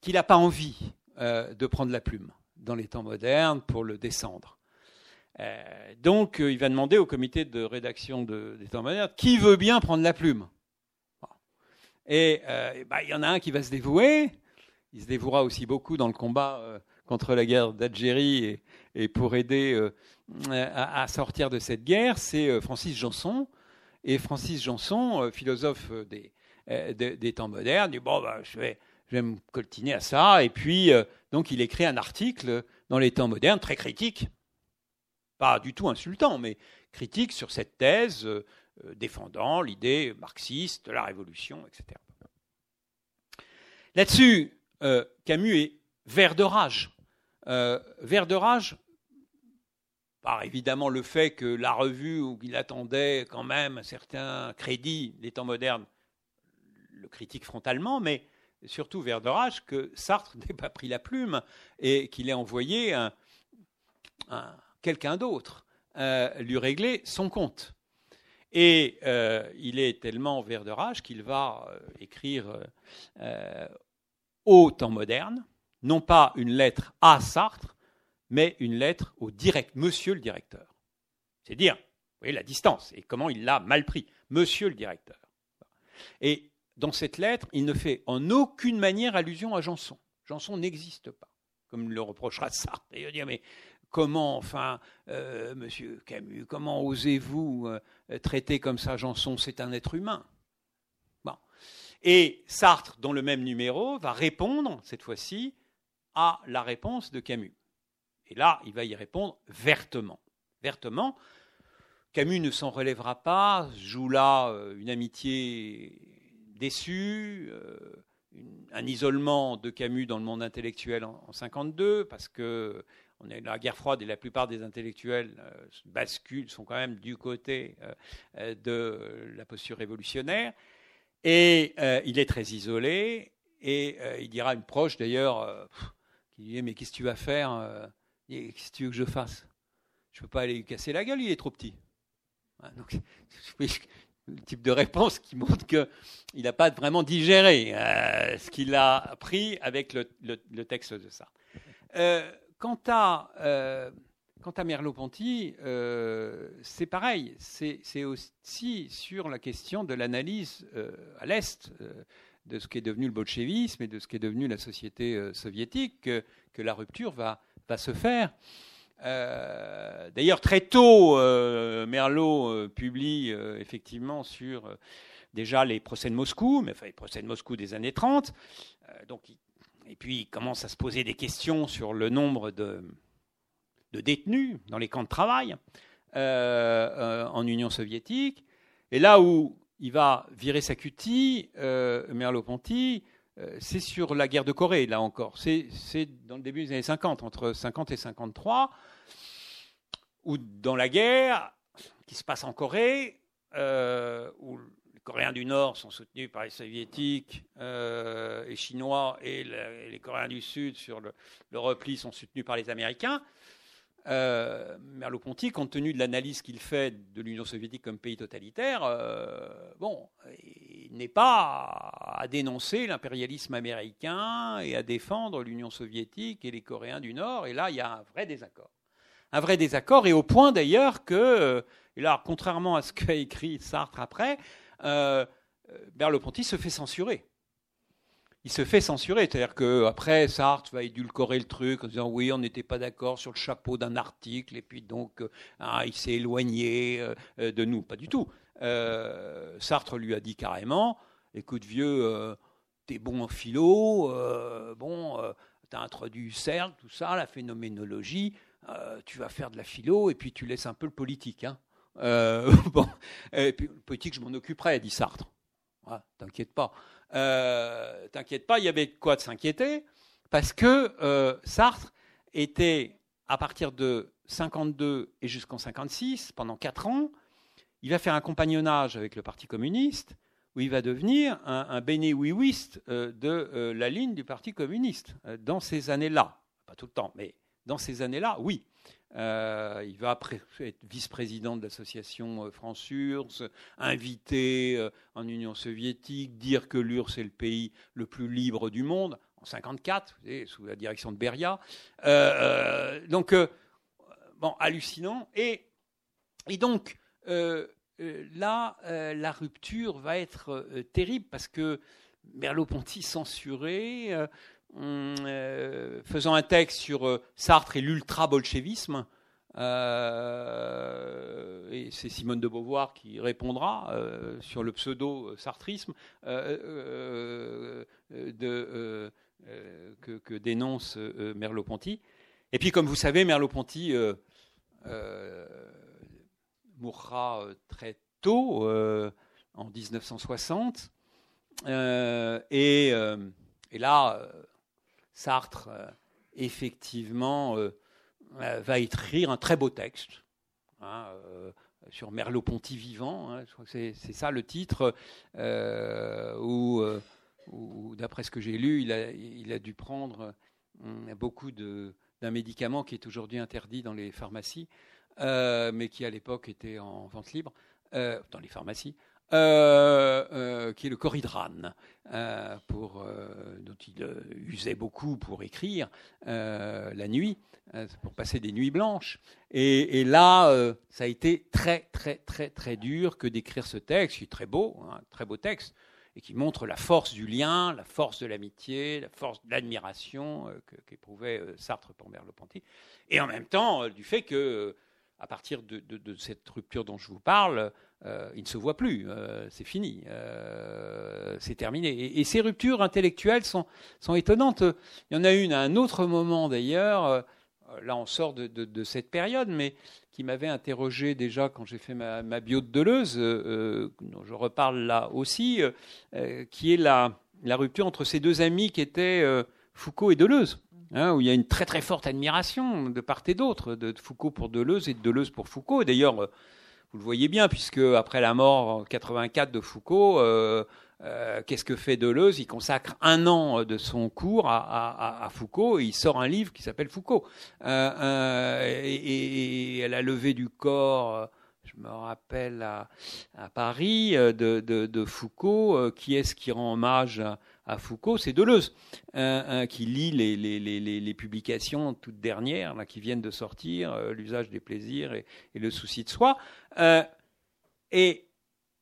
qu'il n'a pas envie euh, de prendre la plume dans les temps modernes pour le descendre. Euh, donc il va demander au comité de rédaction des temps modernes qui veut bien prendre la plume? Et euh, bah, il y en a un qui va se dévouer. Il se dévouera aussi beaucoup dans le combat euh, contre la guerre d'Algérie et, pour aider euh, à, sortir de cette guerre. C'est Francis Janson. Et Francis Janson, philosophe des, des, temps modernes, dit bon, bah, je, vais, je vais me coltiner à ça. Et puis, donc, il écrit un article dans les temps modernes très critique, pas du tout insultant, mais critique sur cette thèse défendant l'idée marxiste de la révolution, etc. Là-dessus, euh, Camus est vert de rage. Euh, vert de rage par évidemment le fait que la revue, où il attendait quand même un certain crédit des temps modernes, le critique frontalement, mais surtout vert de rage que Sartre n'ait pas pris la plume et qu'il ait envoyé un, quelqu'un d'autre lui régler son compte. Et euh, il est tellement vert de rage qu'il va euh, écrire euh, au temps moderne, non pas une lettre à Sartre, mais une lettre au direct, monsieur le directeur. C'est dire, vous voyez la distance et comment il l'a mal pris, monsieur le directeur. Et dans cette lettre, il ne fait en aucune manière allusion à Janson. Janson n'existe pas, comme le reprochera Sartre. il va dire, mais comment, enfin, euh, monsieur Camus, comment osez-vous euh, traiter comme ça Janson C'est un être humain. Bon. Et Sartre, dans le même numéro, va répondre, cette fois-ci, à la réponse de Camus. Et là, il va y répondre vertement. Vertement. Camus ne s'en relèvera pas, joue là euh, une amitié déçue, un isolement de Camus dans le monde intellectuel en, 1952, parce que on est la guerre froide et la plupart des intellectuels euh, basculent, sont quand même du côté de la posture révolutionnaire. Et il est très isolé, et il dira à une proche d'ailleurs, qui dit Mais qu'est-ce que tu vas faire Qu'est-ce que tu veux que je fasse? Je ne peux pas aller lui casser la gueule, il est trop petit. Donc, le type de réponse qui montre qu'il n'a pas vraiment digéré euh, ce qu'il a appris avec le, texte de ça. Euh, quant à, euh, quant à Merleau-Ponty, c'est pareil. C'est aussi sur la question de l'analyse à l'Est de ce qui est devenu le bolchevisme et de ce qui est devenu la société soviétique que, que la rupture va, va se faire. Euh, d'ailleurs, très tôt, euh, Merlot euh, publie effectivement sur déjà les procès de Moscou, mais enfin les procès de Moscou des années 30. donc, et puis il commence à se poser des questions sur le nombre de, détenus dans les camps de travail en Union soviétique. Et là où il va virer sa cutie, Merleau-Ponty, c'est sur la guerre de Corée, là encore. C'est dans le début des années 50, entre 50 et 53 ou dans la guerre qui se passe en Corée, euh, où Coréens du Nord sont soutenus par les Soviétiques euh, et Chinois, et, les Coréens du Sud sur le, repli sont soutenus par les Américains. Euh, Merleau-Ponty, compte tenu de l'analyse qu'il fait de l'Union soviétique comme pays totalitaire, euh, bon, n'est pas à dénoncer l'impérialisme américain et à défendre l'Union soviétique et les Coréens du Nord. Et là, il y a un vrai désaccord un vrai désaccord, et au point d'ailleurs que, et là, contrairement à ce qu'a écrit Sartre après, euh, Merleau-Ponty se fait censurer. Il se fait censurer, c'est-à-dire qu'après, Sartre va édulcorer le truc en disant oui, on n'était pas d'accord sur le chapeau d'un article, et puis donc, euh, ah, il s'est éloigné de nous. Pas du tout. Sartre lui a dit carrément écoute, vieux, t'es bon en philo, bon, t'as introduit Cercle, tout ça, la phénoménologie. Euh, tu vas faire de la philo et puis tu laisses un peu le politique. Hein. Euh, bon, et puis politique, je m'en occuperai, dit Sartre. Ah, t'inquiète pas. Euh, t'inquiète pas, il y avait quoi de s'inquiéter parce que Sartre était à partir de 52 et jusqu'en 56, pendant quatre ans, il va faire un compagnonnage avec le Parti communiste où il va devenir un, un bénéouïste de la ligne du Parti communiste dans ces années-là. Pas tout le temps, mais dans ces années-là, oui. Euh, il va être vice-président de l'association euh, France-URSS, invité euh, en Union soviétique, dire que l'URSS est le pays le plus libre du monde, en 54, sous la direction de Beria. donc, bon, hallucinant. Et, et donc, là, la rupture va être terrible parce que Merleau-Ponty censuré, faisant un texte sur euh, Sartre et l'ultra-bolchevisme. Euh, et c'est Simone de Beauvoir qui répondra sur le pseudo-sartrisme que, dénonce Merleau-Ponty. Et puis, comme vous savez, Merleau-Ponty mourra très tôt, en 1960. et, et, là, Sartre, euh, effectivement, euh, euh, va écrire un très beau texte hein, sur Merleau-Ponty vivant. Hein, c'est ça le titre, où, d'après ce que j'ai lu, il a, dû prendre beaucoup d'un médicament qui est aujourd'hui interdit dans les pharmacies, mais qui à l'époque était en vente libre, dans les pharmacies. Qui est le coridrane. pour, dont il usait beaucoup pour écrire la nuit, pour passer des nuits blanches. Et, là, ça a été très, très, très, très dur que d'écrire ce texte, qui est très beau, hein, très beau texte, et qui montre la force du lien, la force de l'amitié, la force de l'admiration euh, qu'éprouvait euh, Sartre pour Merleau-Ponty, et en même temps euh, du fait que, à partir de, cette rupture dont je vous parle, il ne se voit plus, c'est fini, c'est terminé. Et, ces ruptures intellectuelles sont, sont, étonnantes. Il y en a une à un autre moment d'ailleurs, là on sort de, cette période, mais qui m'avait interrogé déjà quand j'ai fait ma, bio de Deleuze, euh, euh, je reparle là aussi, euh, qui est la, la, rupture entre ces deux amis qui étaient Foucault et Deleuze. Hein, où il y a une très très forte admiration de part et d'autre, de, Foucault pour Deleuze et de Deleuze pour Foucault. D'ailleurs, vous le voyez bien, puisque après la mort en 84 de Foucault, euh, qu'est-ce que fait Deleuze? Il consacre un an euh, de son cours à, Foucault et il sort un livre qui s'appelle Foucault. Euh, et, elle a levé du corps, je me rappelle à, Paris, de, Foucault. qui est-ce qui rend hommage Foucault C'est Deleuze, qui lit les, publications toutes dernières qui viennent de sortir, l'usage des plaisirs et, le souci de soi. et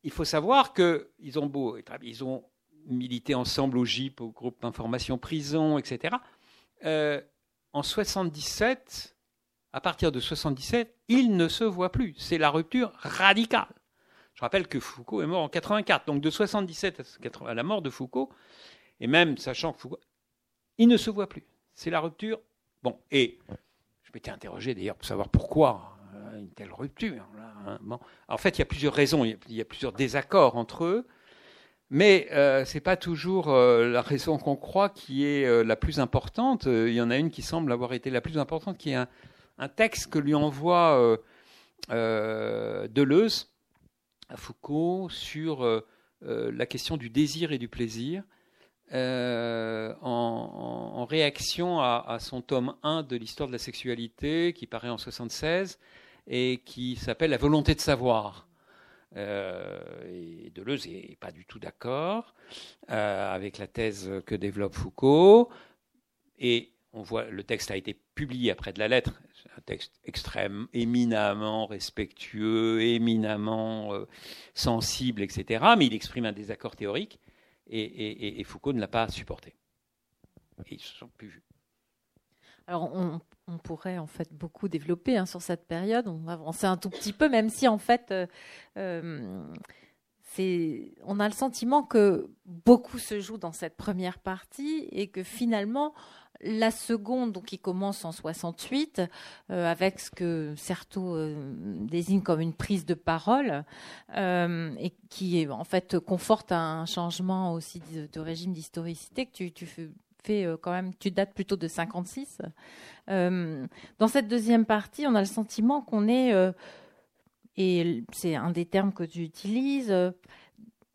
il faut savoir qu'ils ont beau, ils ont milité ensemble au GIP, au groupe d'information prison, etc. Euh, en 77, à partir de 77, ils ne se voient plus. C'est la rupture radicale. Je rappelle que Foucault est mort en 84, donc de 77 à la mort de Foucault, et même sachant que Foucault, ils ne se voient plus. C'est la rupture. Bon, et je m'étais interrogé d'ailleurs pour savoir pourquoi une telle rupture. Hein. En fait, il y a plusieurs raisons, il y a, plusieurs désaccords entre eux, mais euh, ce n'est pas toujours euh, la raison qu'on croit qui est euh, la plus importante. Il y en a une qui semble avoir été la plus importante, qui est un texte que lui envoie Deleuze à Foucault sur la question du désir et du plaisir. En, en, réaction à, son tome 1 de l'histoire de la sexualité qui paraît en 76 et qui s'appelle La volonté de savoir. Euh, et Deleuze n'est pas du tout d'accord euh, avec la thèse que développe Foucault. Et on voit, le texte a été publié après de la lettre. Un texte extrême, éminemment respectueux, éminemment euh, sensible, etc. Mais il exprime un désaccord théorique et, Foucault ne l'a pas supporté. Et ils se sont plus vus. Alors, on, pourrait en fait beaucoup développer hein, sur cette période. On va avancer un tout petit peu, même si en fait, euh, euh, on a le sentiment que beaucoup se joue dans cette première partie et que finalement, la seconde, donc qui commence en 68, euh, avec ce que Certeau désigne comme une prise de parole, et qui en fait conforte un changement aussi de, régime d'historicité que tu, fais euh, quand même, tu dates plutôt de 56. Euh, dans cette deuxième partie, on a le sentiment qu'on est, euh, et c'est un des termes que tu utilises,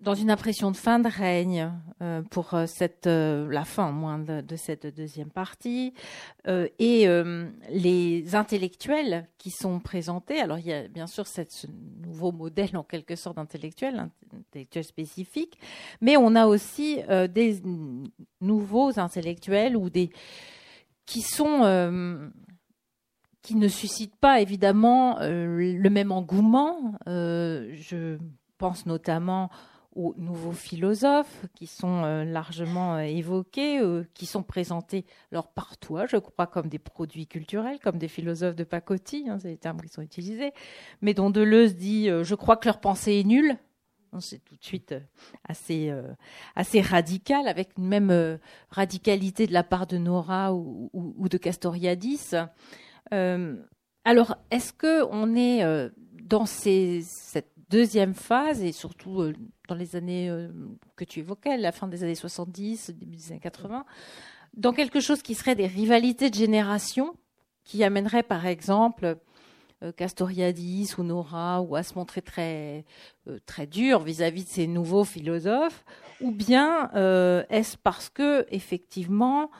dans une impression de fin de règne euh, pour euh, cette, euh, la fin moins de, cette deuxième partie. et les intellectuels qui sont présentés, alors il y a bien sûr ce nouveau modèle en quelque sorte d'intellectuel, intellectuel spécifique, mais on a aussi des nouveaux intellectuels ou des qui sont qui ne suscitent pas évidemment le même engouement. je pense notamment aux nouveaux philosophes qui sont euh, largement euh, évoqués, euh, qui sont présentés alors par toi, je crois, comme des produits culturels, comme des philosophes de pacotille, hein, c'est les termes qui sont utilisés, mais dont Deleuze dit je crois que leur pensée est nulle. C'est tout de suite assez, assez radical, avec une même radicalité de la part de Nora ou, ou de Castoriadis. alors, est-ce que on est dans ces, cette deuxième phase, et surtout euh, dans les années euh, que tu évoquais, la fin des années 70, début des années 80, dans quelque chose qui serait des rivalités de génération, qui amènerait par exemple euh, Castoriadis ou Nora ou à se montrer très, très dur vis-à-vis de ces nouveaux philosophes, ou bien est-ce parce que effectivement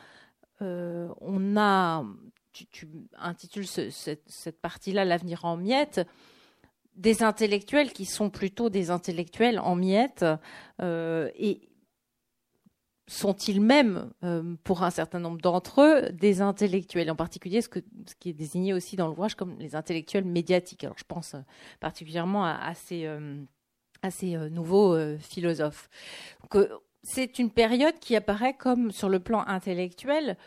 on a, tu, intitules cette, cette partie-là l'avenir en miettes, des intellectuels qui sont plutôt des intellectuels en miettes et sont-ils même, pour un certain nombre d'entre eux, des intellectuels, en particulier ce, qui est désigné aussi dans l'ouvrage comme les intellectuels médiatiques. Alors je pense particulièrement à, ces, nouveaux philosophes. C'est une période qui apparaît comme, sur le plan intellectuel,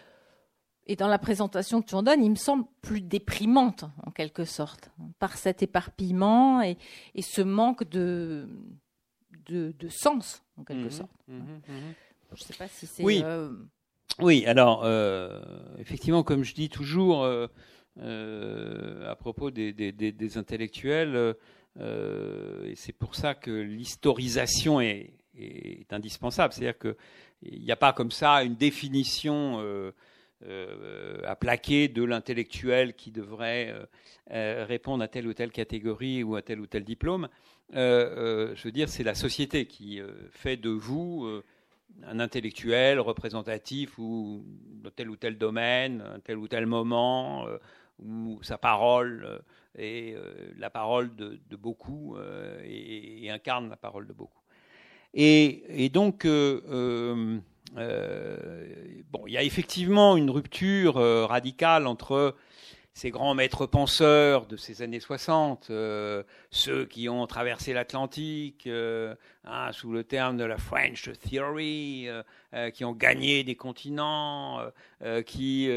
et dans la présentation que tu en donnes, il me semble plus déprimante, en quelque sorte, par cet éparpillement et, ce manque de, de, sens, en quelque mhm, sorte. Mhm, mhm. Je ne sais pas si c'est... Oui. Euh, oui, alors, euh, effectivement, comme je dis toujours euh, à propos des, des intellectuels, et c'est pour ça que l'historisation est, est indispensable. C'est-à-dire qu'il n'y a pas comme ça une définition euh, euh, à plaquer de l'intellectuel qui devrait euh, répondre à telle ou telle catégorie ou à tel ou tel diplôme. je veux dire, c'est la société qui fait de vous un intellectuel représentatif ou dans tel ou tel domaine, un tel ou tel moment, où sa parole est la parole de, beaucoup et, incarne la parole de beaucoup. Et, donc, euh, euh, euh, bon, il y a effectivement une rupture radicale entre ces grands maîtres penseurs de ces années 60, ceux qui ont traversé l'Atlantique hein, sous le terme de la French Theory, qui ont gagné des continents, qui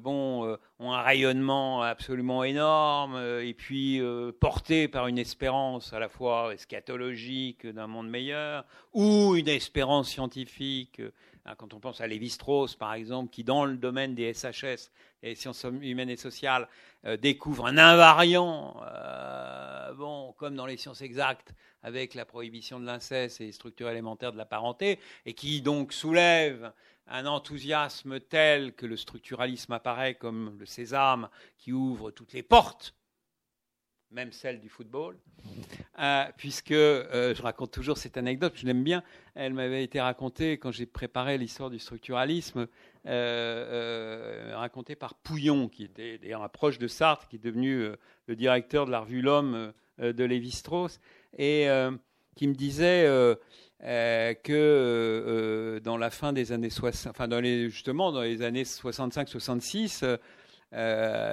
bon, ont un rayonnement absolument énorme, et puis portés par une espérance à la fois eschatologique d'un monde meilleur, ou une espérance scientifique quand on pense à Lévi-Strauss, par exemple, qui, dans le domaine des SHS, les sciences humaines et sociales, euh, découvre un invariant, euh, bon, comme dans les sciences exactes, avec la prohibition de l'inceste et les structures élémentaires de la parenté, et qui donc soulève un enthousiasme tel que le structuralisme apparaît comme le sésame qui ouvre toutes les portes même celle du football, euh, puisque euh, je raconte toujours cette anecdote, je l'aime bien, elle m'avait été racontée quand j'ai préparé l'histoire du structuralisme, euh, racontée par Pouillon, qui était d'ailleurs un proche de Sartre, qui est devenu le directeur de la revue L'Homme de Lévi-Strauss, et qui me disait que dans la fin des années 60, enfin justement dans les années 65-66,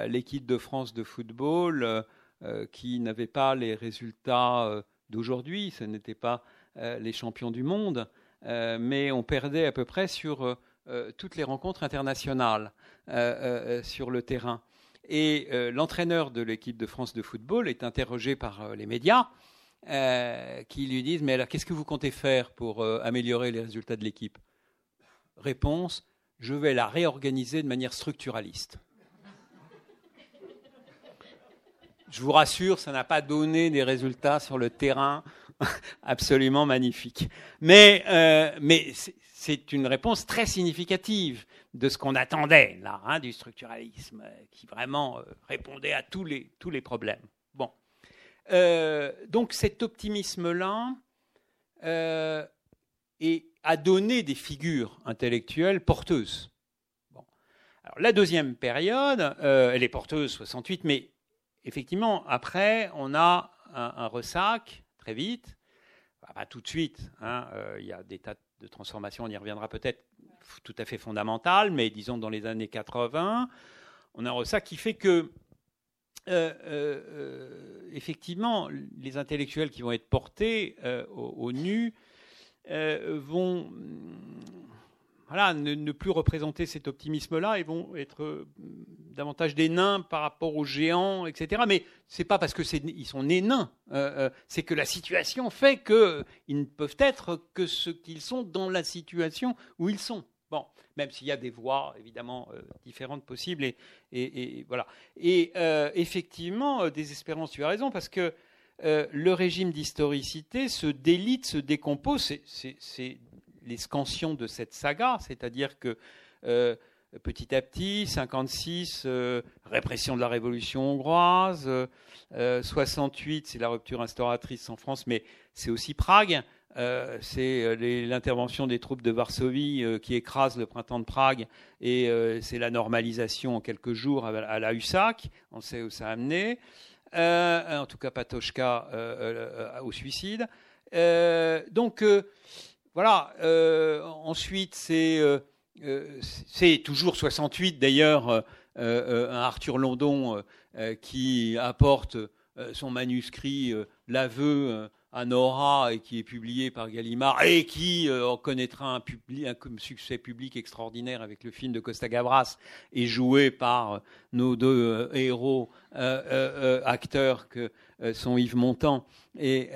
l'équipe de France de football qui n'avaient pas les résultats euh, d'aujourd'hui, ce n'étaient pas euh, les champions du monde, mais on perdait à peu près sur toutes les rencontres internationales sur le terrain. Et l'entraîneur de l'équipe de France de football est interrogé par les médias qui lui disent Mais alors, qu'est-ce que vous comptez faire pour améliorer les résultats de l'équipe? Réponse Je vais la réorganiser de manière structuraliste. Je vous rassure, ça n'a pas donné des résultats sur le terrain absolument magnifiques. Mais, euh, mais c'est une réponse très significative de ce qu'on attendait là, hein, du structuralisme, euh, qui vraiment euh, répondait à tous les, tous les problèmes. Bon. donc cet optimisme-là a donné des figures intellectuelles porteuses. Alors, la deuxième période, elle est porteuse 68, mais effectivement, après, on a un, ressac très vite. pas tout de suite. Hein, euh, il y a des tas de transformations, on y reviendra peut-être, tout à fait fondamentales, mais disons dans les années 80, on a un ressac qui fait que, euh, euh, effectivement, les intellectuels qui vont être portés au, nu vont voilà, ne, plus représenter cet optimisme-là, ils vont être davantage des nains par rapport aux géants, etc. Mais c'est pas parce que ils sont nés nains, euh, euh, c'est que la situation fait qu'ils ne peuvent être que ce qu'ils sont dans la situation où ils sont. Bon, même s'il y a des voies évidemment différentes possibles, et, voilà. Et effectivement, Désespérance, tu as raison, parce que le régime d'historicité se délite, se décompose. C'est les scansions de cette saga, c'est-à-dire que euh, petit à petit, 56, euh, répression de la révolution hongroise, 68, euh, c'est la rupture instauratrice en France, mais c'est aussi Prague. c'est l'intervention des troupes de Varsovie qui écrasent le printemps de Prague et c'est la normalisation en quelques jours à, la USAC. On sait où ça a amené. en tout cas Patochka au suicide. donc voilà, ensuite c'est c'est toujours 68 d'ailleurs, un Arthur London qui apporte son manuscrit, l'aveu à Nora et qui est publié par Gallimard et qui euh, connaîtra un, succès public extraordinaire avec le film de Costa Gavras et joué par euh, nos deux euh, héros acteurs que sont Yves Montand et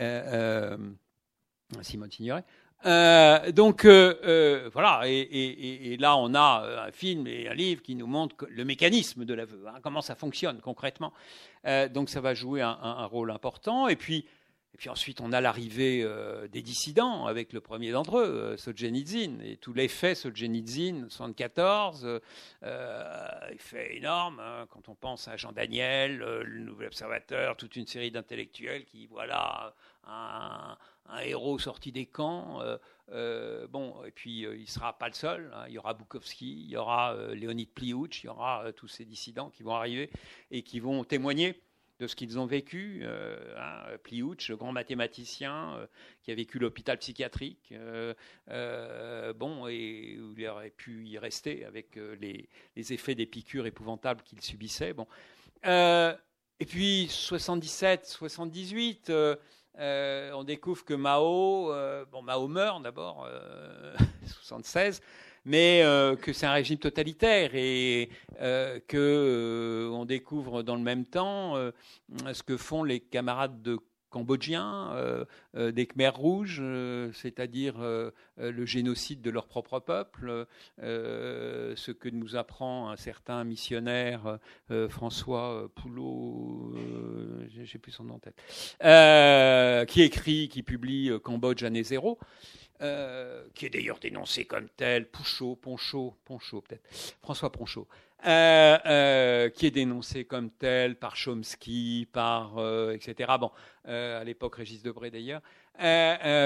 Simone Signoret. Donc voilà, et, là on a un film et un livre qui nous montre le mécanisme de l'aveu, hein, comment ça fonctionne concrètement. donc ça va jouer un, rôle important. Et puis et puis ensuite, on a l'arrivée euh, des dissidents avec le premier d'entre eux, euh, Solzhenitsyn, et tout l'effet Solzhenitsyn, 74, euh, effet énorme hein, quand on pense à Jean Daniel, le Nouvel Observateur, toute une série d'intellectuels qui, voilà, un, héros sorti des camps. bon, et puis il ne sera pas le seul. Hein. il y aura Bukowski, il y aura Léonid Pliouch, il y aura tous ces dissidents qui vont arriver et qui vont témoigner de ce qu'ils ont vécu. Euh, hein, Pliouch, grand mathématicien euh, qui a vécu l'hôpital psychiatrique, euh, bon, et où il aurait pu y rester avec les, effets des piqûres épouvantables qu'il subissait. Bon. et puis 77, 78. On découvre que Mao, bon, Mao meurt d'abord, 76, mais euh, que c'est un régime totalitaire et euh, que euh, on découvre dans le même temps ce que font les camarades de cambodgiens, des Khmers rouges, c'est-à-dire le génocide de leur propre peuple, ce que nous apprend un certain missionnaire, François Poulot, j'ai plus son nom qui écrit, qui publie Cambodge année zéro. Euh, qui est d'ailleurs dénoncé comme tel, Pouchot, Ponchot, Ponchot peut-être, François Ponchot, euh, euh, qui est dénoncé comme tel par Chomsky, par etc. Bon, à l'époque Régis Debray d'ailleurs,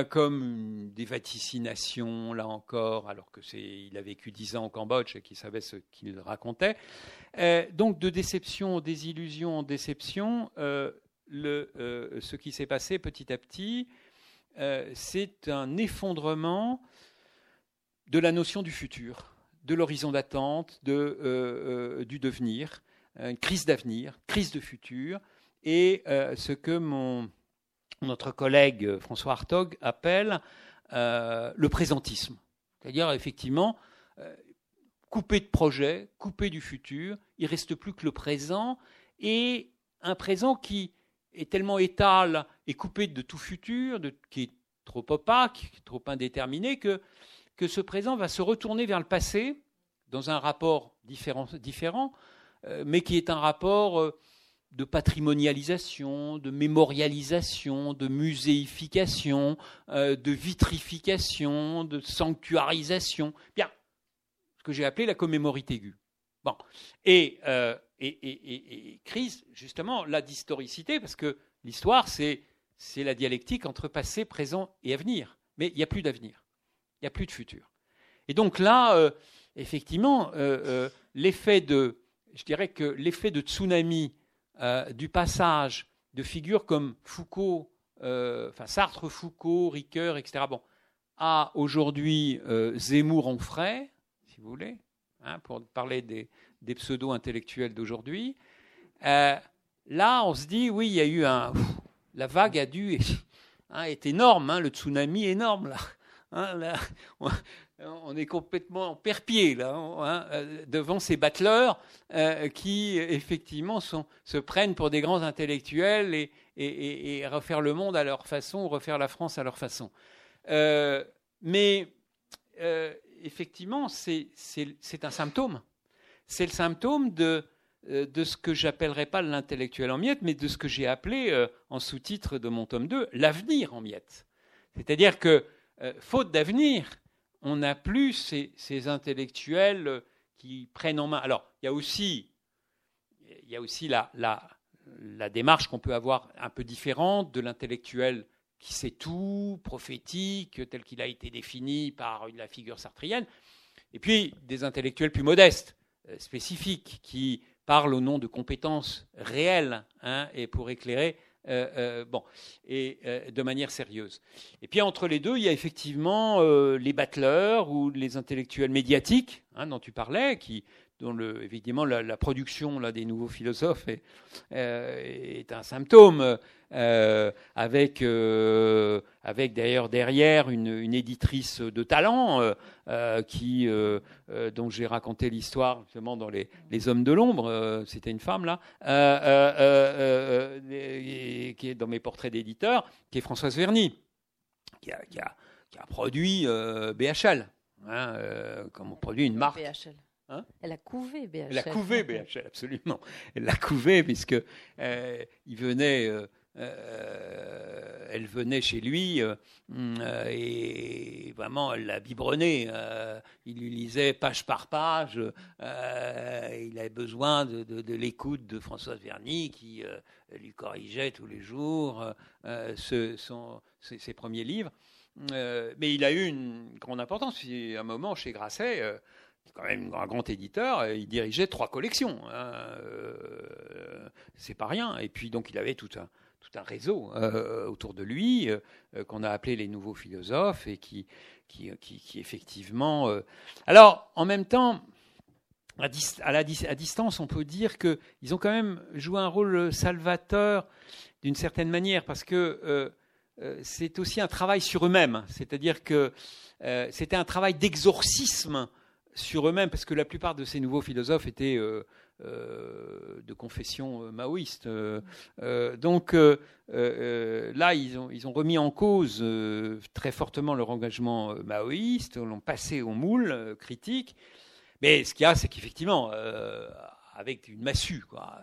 comme des vaticinations là encore, alors que c'est, il a vécu dix ans au Cambodge et qu'il savait ce qu'il racontait. donc de déception en désillusion en déception, ce qui s'est passé petit à petit euh, c'est un effondrement de la notion du futur, de l'horizon d'attente, de, euh, euh, du devenir, une crise d'avenir, crise de futur, et ce que mon, notre collègue François Hartog appelle le présentisme. C'est-à-dire, effectivement, coupé de projet, coupé du futur, il ne reste plus que le présent, et un présent qui est tellement étal et coupé de tout futur, qui est trop opaque, trop indéterminé, que, que ce présent va se retourner vers le passé dans un rapport différent, euh, mais qui est un rapport euh, de patrimonialisation, de mémorialisation, de muséification, euh, de vitrification, de sanctuarisation. Bien, ce que j'ai appelé la commémorite aiguë. Bon. Et, et, crise, justement, la d'historicité, parce que l'histoire, c'est la dialectique entre passé, présent et avenir. Mais il n'y a plus d'avenir. Il n'y a plus de futur. Et donc là, euh, effectivement, euh, euh, l'effet de, je dirais que l'effet de tsunami du passage de figures comme Foucault, enfin Sartre, Foucault, Ricoeur, etc. Bon, à aujourd'hui Zemmour en frais, si vous voulez, hein, pour parler des, pseudo-intellectuels d'aujourd'hui. Là, on se dit, oui, il y a eu un. la vague a dû. Hein, est énorme, hein, le tsunami énorme, là. Hein, on, est complètement en là, euh, devant ces battleurs euh, qui effectivement se prennent pour des grands intellectuels et, refaire le monde à leur façon, refaire la France à leur façon. mais effectivement, c'est un symptôme c'est le symptôme de, euh, de ce que j'appellerais pas l'intellectuel en miettes, mais de ce que j'ai appelé euh, en sous-titre de mon tome 2, l'avenir en miettes. C'est-à-dire que, euh, faute d'avenir, on n'a plus ces, intellectuels qui prennent en main. Alors, il y a aussi, y a aussi la, démarche qu'on peut avoir un peu différente de l'intellectuel qui sait tout, prophétique, tel qu'il a été défini par la figure sartrienne, et puis des intellectuels plus modestes, euh, spécifiques qui parle au nom de compétences réelles hein, et pour éclairer euh, euh, bon, et euh, de manière sérieuse. Et puis entre les deux, il y a effectivement les battleurs ou les intellectuels médiatiques hein, dont tu parlais, dont évidemment la, production là, des nouveaux philosophes est un symptôme, avec, avec d'ailleurs derrière une, une, éditrice de talent qui, dont j'ai raconté l'histoire justement dans Les, les Hommes de l'ombre, c'était une femme là, qui est dans mes portraits d'éditeurs, qui est Françoise Verny, qui a, qui a, qui a produit BHL, hein, comme on produit une marque. BHL. Hein? Elle a couvé BHL. Elle a couvé BHL, absolument. Elle l'a couvé puisque euh, il venait, euh, euh, elle venait chez lui et vraiment elle l'a biberonné. il lui lisait page par page. il avait besoin de, l'écoute de Françoise Verny qui lui corrigeait tous les jours ce, ses, premiers livres. mais il a eu une grande importance. À un moment, chez Grasset, quand même un grand éditeur, euh, il dirigeait trois collections. Hein, euh, c'est pas rien. Et puis donc il avait tout un, tout un réseau euh, autour de lui qu'on a appelé les nouveaux philosophes et qui, effectivement. Alors en même temps, à, distance, on peut dire qu'ils ont quand même joué un rôle salvateur d'une certaine manière parce que c'est aussi un travail sur eux-mêmes. C'est-à-dire que c'était un travail d'exorcisme sur eux-mêmes, parce que la plupart de ces nouveaux philosophes étaient euh, euh, de confession euh, maoïste. donc là, ils ont, remis en cause très fortement leur engagement maoïste, l'ont passé au moule critique. Mais ce qu'il y a, c'est qu'effectivement, avec une massue, quoi.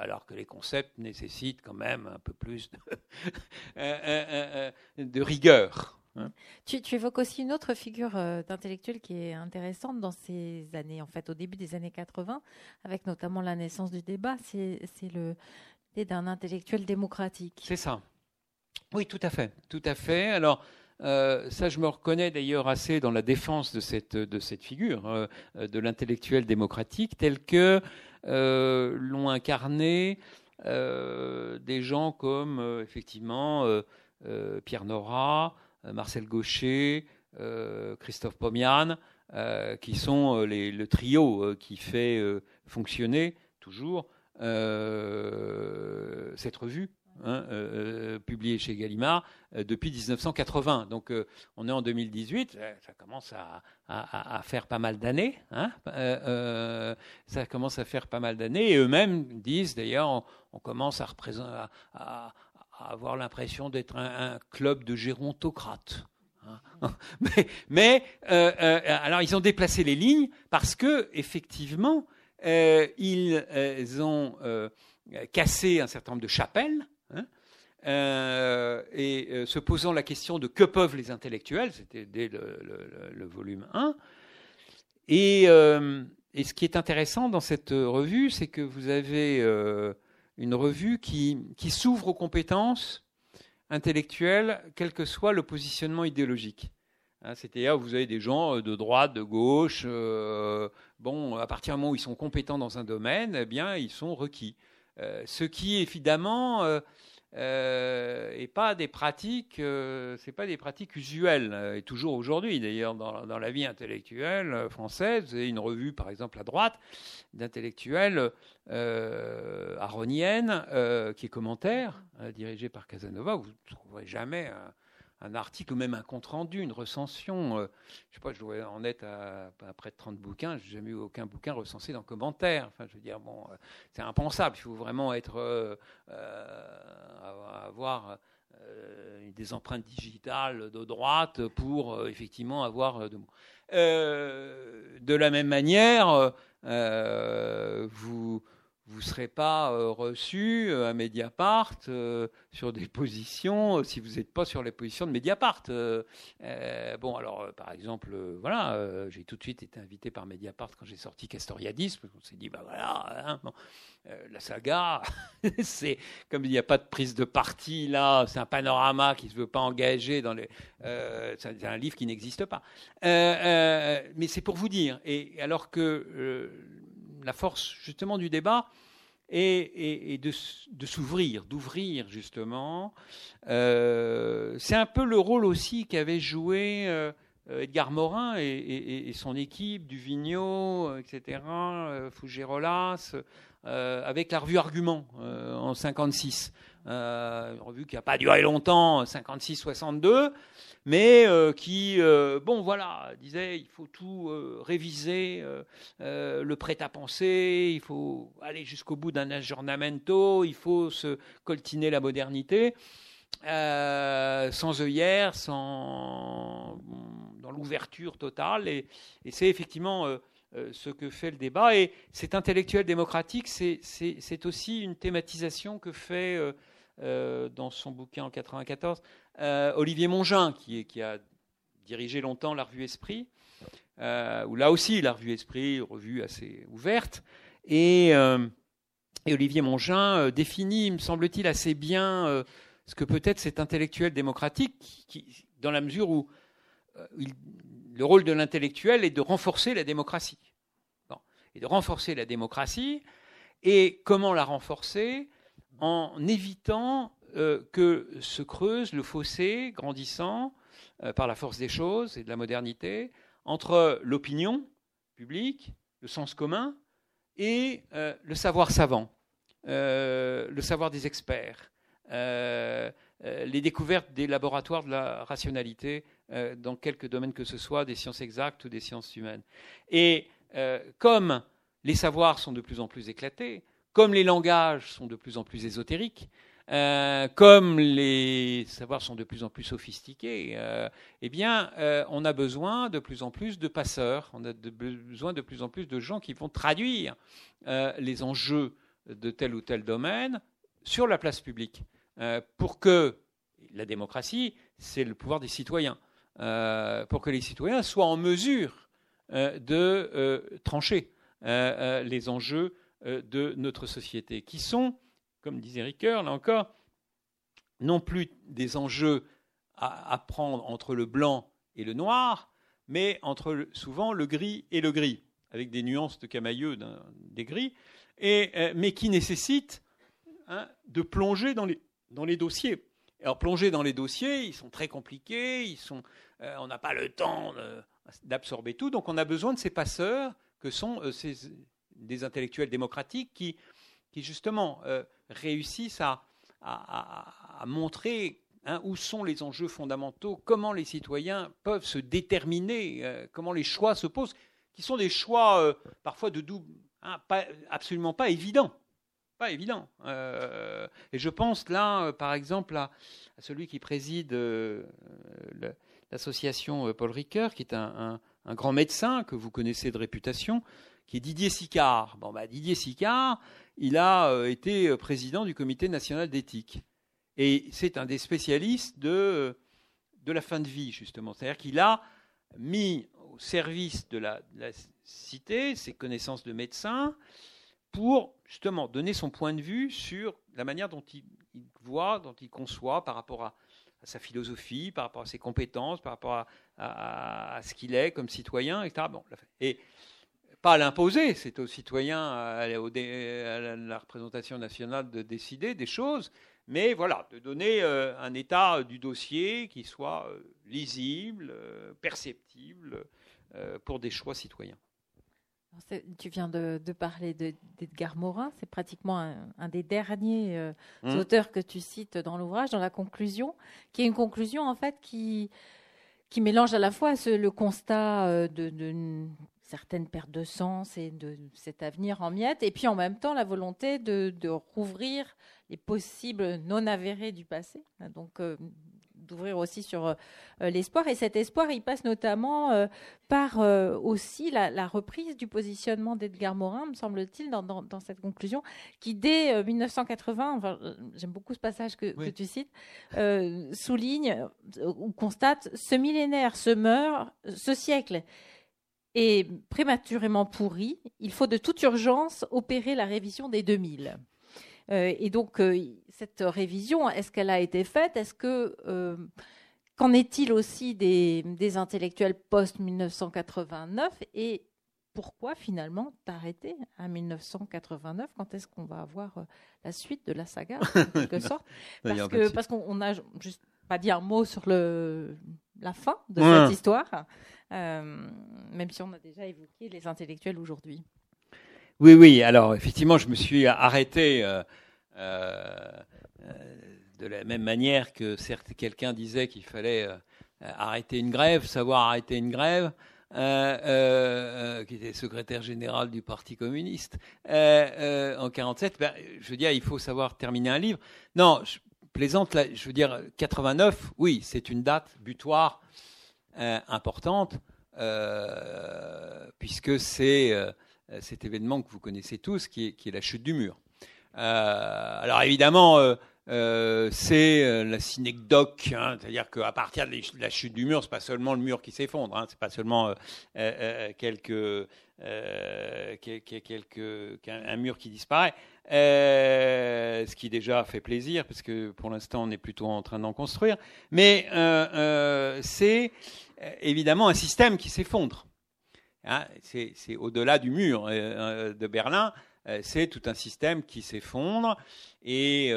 Alors que les concepts nécessitent quand même un peu plus de rigueur. Hein. Tu, évoques aussi une autre figure euh, d'intellectuel qui est intéressante dans ces années, en fait, au début des années 80, avec notamment la naissance du débat. C'est le l'idée d'un intellectuel démocratique. C'est ça. Oui, tout à fait, tout à fait. Alors. Euh, ça, je me reconnais d'ailleurs assez dans la défense de cette, de cette figure, euh, de l'intellectuel démocratique, tel que l'ont incarné des gens comme, effectivement, Pierre Nora, Marcel Gaucher, euh, Christophe Pomian, euh, qui sont le trio qui fait fonctionner toujours cette revue. Hein, publiée chez Gallimard depuis 1980. Donc on est en 2018, ça commence à, faire pas mal d'années. Hein, ça commence à faire pas mal d'années. Et eux-mêmes disent d'ailleurs, on, commence à, à, avoir l'impression d'être un, club de gérontocrates. Hein. mais, euh, euh, alors ils ont déplacé les lignes parce que effectivement euh, ils, ont cassé un certain nombre de chapelles. Hein, et se posant la question de que peuvent les intellectuels, c'était dès le, volume 1. Et, et, ce qui est intéressant dans cette revue, c'est que vous avez une revue qui, s'ouvre aux compétences intellectuelles, quel que soit le positionnement idéologique. Hein, C'est-à-dire, vous avez des gens euh, de droite, de gauche. Euh, bon, à partir du moment où ils sont compétents dans un domaine, eh bien, ils sont requis. Euh, ce qui, évidemment, euh, et pas des pratiques, euh, c'est pas des pratiques usuelles. Euh, et toujours aujourd'hui, d'ailleurs, dans, la vie intellectuelle française, vous avez une revue, par exemple, à droite, d'intellectuels aroniennes, qui est commentaire, dirigée par Casanova. Vous ne trouverez jamais un article ou même un compte rendu, une recension. Euh, je sais pas, je dois en être à, près de 30 bouquins. J'ai jamais eu aucun bouquin recensé dans commentaire. Enfin, je veux dire, bon, euh, c'est impensable. Il faut vraiment être, euh, avoir des empreintes digitales de droite pour effectivement avoir de la même manière, vous vous ne serez pas euh, reçu euh, à Mediapart euh, sur des positions si vous n'êtes pas sur les positions de Mediapart. bon, alors, par exemple, voilà, j'ai tout de suite été invité par Mediapart quand j'ai sorti Castoriadis, parce qu'on s'est dit, bah voilà, hein, la saga, c'est comme il n'y a pas de prise de parti là, c'est un panorama qui ne se veut pas engager dans les. c'est un livre qui n'existe pas. mais c'est pour vous dire. Et alors que la force justement du débat et, de, s'ouvrir, d'ouvrir justement. Euh, c'est un peu le rôle aussi qu'avait joué euh, Edgar Morin et, son équipe, Duvigneau, etc., euh, Fougerolas, avec la revue Argument en 56. Une revue qui n'a pas duré longtemps, 56-62 mais euh, qui, euh, bon voilà, disait il faut tout euh, réviser, le prêt-à-penser, il faut aller jusqu'au bout d'un aggiornamento, il faut se coltiner la modernité. sans œillère, sans dans l'ouverture totale, et, c'est effectivement ce que fait le débat. Et cet intellectuel démocratique, c'est aussi une thématisation que fait dans son bouquin en 94 euh, Olivier Mongin, qui, a dirigé longtemps la revue Esprit, euh, où là aussi la revue Esprit, revue assez ouverte, et, euh, Olivier Mongin définit, me semble-t-il, assez bien ce que peut être cet intellectuel démocratique, dans la mesure où le rôle de l'intellectuel est de renforcer la démocratie. Et de renforcer la démocratie, et comment la renforcer En évitant euh, que se creuse le fossé grandissant euh, par la force des choses et de la modernité entre l'opinion publique, le sens commun et euh, le savoir savant, le savoir des experts, les découvertes des laboratoires de la rationalité dans quelque domaine que ce soit, des sciences exactes ou des sciences humaines. Et comme les savoirs sont de plus en plus éclatés, comme les langages sont de plus en plus ésotériques, euh, comme les savoirs sont de plus en plus sophistiqués, euh, eh bien, euh, on a besoin de plus en plus de passeurs, on a besoin de plus en plus de gens qui vont traduire les enjeux de tel ou tel domaine sur la place publique, pour que la démocratie, c'est le pouvoir des citoyens, pour que les citoyens soient en mesure de trancher les enjeux de notre société, qui sont comme disait Ricoeur, là encore, non plus des enjeux à, prendre entre le blanc et le noir, mais entre souvent le gris et le gris, avec des nuances de camailleux des gris, et, euh, mais qui nécessitent hein, de plonger dans les, dossiers. Alors plonger dans les dossiers, ils sont très compliqués, euh, on n'a pas le temps d'absorber tout, donc on a besoin de ces passeurs que sont euh, ces, des intellectuels démocratiques qui, qui justement réussissent à, montrer hein, où sont les enjeux fondamentaux, comment les citoyens peuvent se déterminer, euh, comment les choix se posent, qui sont des choix euh, parfois de double, hein, absolument pas évidents. Pas évident. Euh, et je pense là, par exemple, à, celui qui préside l'association Paul Ricoeur, qui est un, grand médecin que vous connaissez de réputation, qui est Didier Sicard. Bon, bah, Didier Sicard, il a euh, été euh, président du comité national d'éthique. Et c'est un des spécialistes de, euh, de la fin de vie, justement. C'est-à-dire qu'il a mis au service de la, cité ses connaissances de médecin pour justement donner son point de vue sur la manière dont il, voit, dont il conçoit par rapport à, sa philosophie, par rapport à ses compétences, par rapport à, ce qu'il est comme citoyen, etc. Et pas à l'imposer, c'est aux citoyens, à, la représentation nationale de décider des choses, mais voilà, de donner euh, un état du dossier qui soit euh, lisible, euh, perceptible pour des choix citoyens. Tu viens de, parler d'Edgar Morin, c'est pratiquement un, des derniers mmh. auteurs que tu cites dans l'ouvrage, dans la conclusion, qui est une conclusion en fait qui, qui mélange à la fois le constat de, certaines pertes de sens et de cet avenir en miettes, et puis en même temps la volonté de, rouvrir les possibles non avérés du passé, donc euh, d'ouvrir aussi sur euh, l'espoir. Et cet espoir, il passe notamment euh, par aussi la, reprise du positionnement d'Edgar Morin, me semble-t-il, dans, cette conclusion, qui dès 1980, enfin, j'aime beaucoup ce passage que, que tu cites, souligne ou constate ce millénaire se meurt, ce siècle est prématurément pourri. Il faut de toute urgence opérer la révision des 2000. Euh, et donc, euh, cette révision, est-ce qu'elle a été faite? Est-ce que euh, qu'en est-il aussi des, intellectuels post 1989 Et pourquoi finalement t'arrêter à 1989 Quand est-ce qu'on va avoir la suite de la saga, en quelque sorte? Parce que parce qu'on a juste pas dit un mot sur le la fin de cette histoire, même si on a déjà évoqué les intellectuels aujourd'hui. Oui, oui. Alors effectivement, je me suis arrêté. Euh, de la même manière que certes quelqu'un disait qu'il fallait arrêter une grève, savoir arrêter une grève, euh, euh, qui était secrétaire général du Parti communiste en 47. Ben, je veux dire, il faut savoir terminer un livre. Non, je plaisante. Je veux dire, 89, oui, c'est une date butoir importante puisque c'est cet événement que vous connaissez tous, qui est, qui est la chute du mur. alors évidemment, euh, c'est euh, la synecdoque, hein, c'est-à-dire qu'à partir de la chute du mur, c'est pas seulement le mur qui s'effondre, hein, c'est pas seulement euh, quelques, quelques, un mur qui disparaît, ce qui déjà fait plaisir parce que pour l'instant on est plutôt en train d'en construire, mais c'est évidemment un système qui s'effondre. Hein, c'est au-delà du mur de Berlin, c'est tout un système qui s'effondre et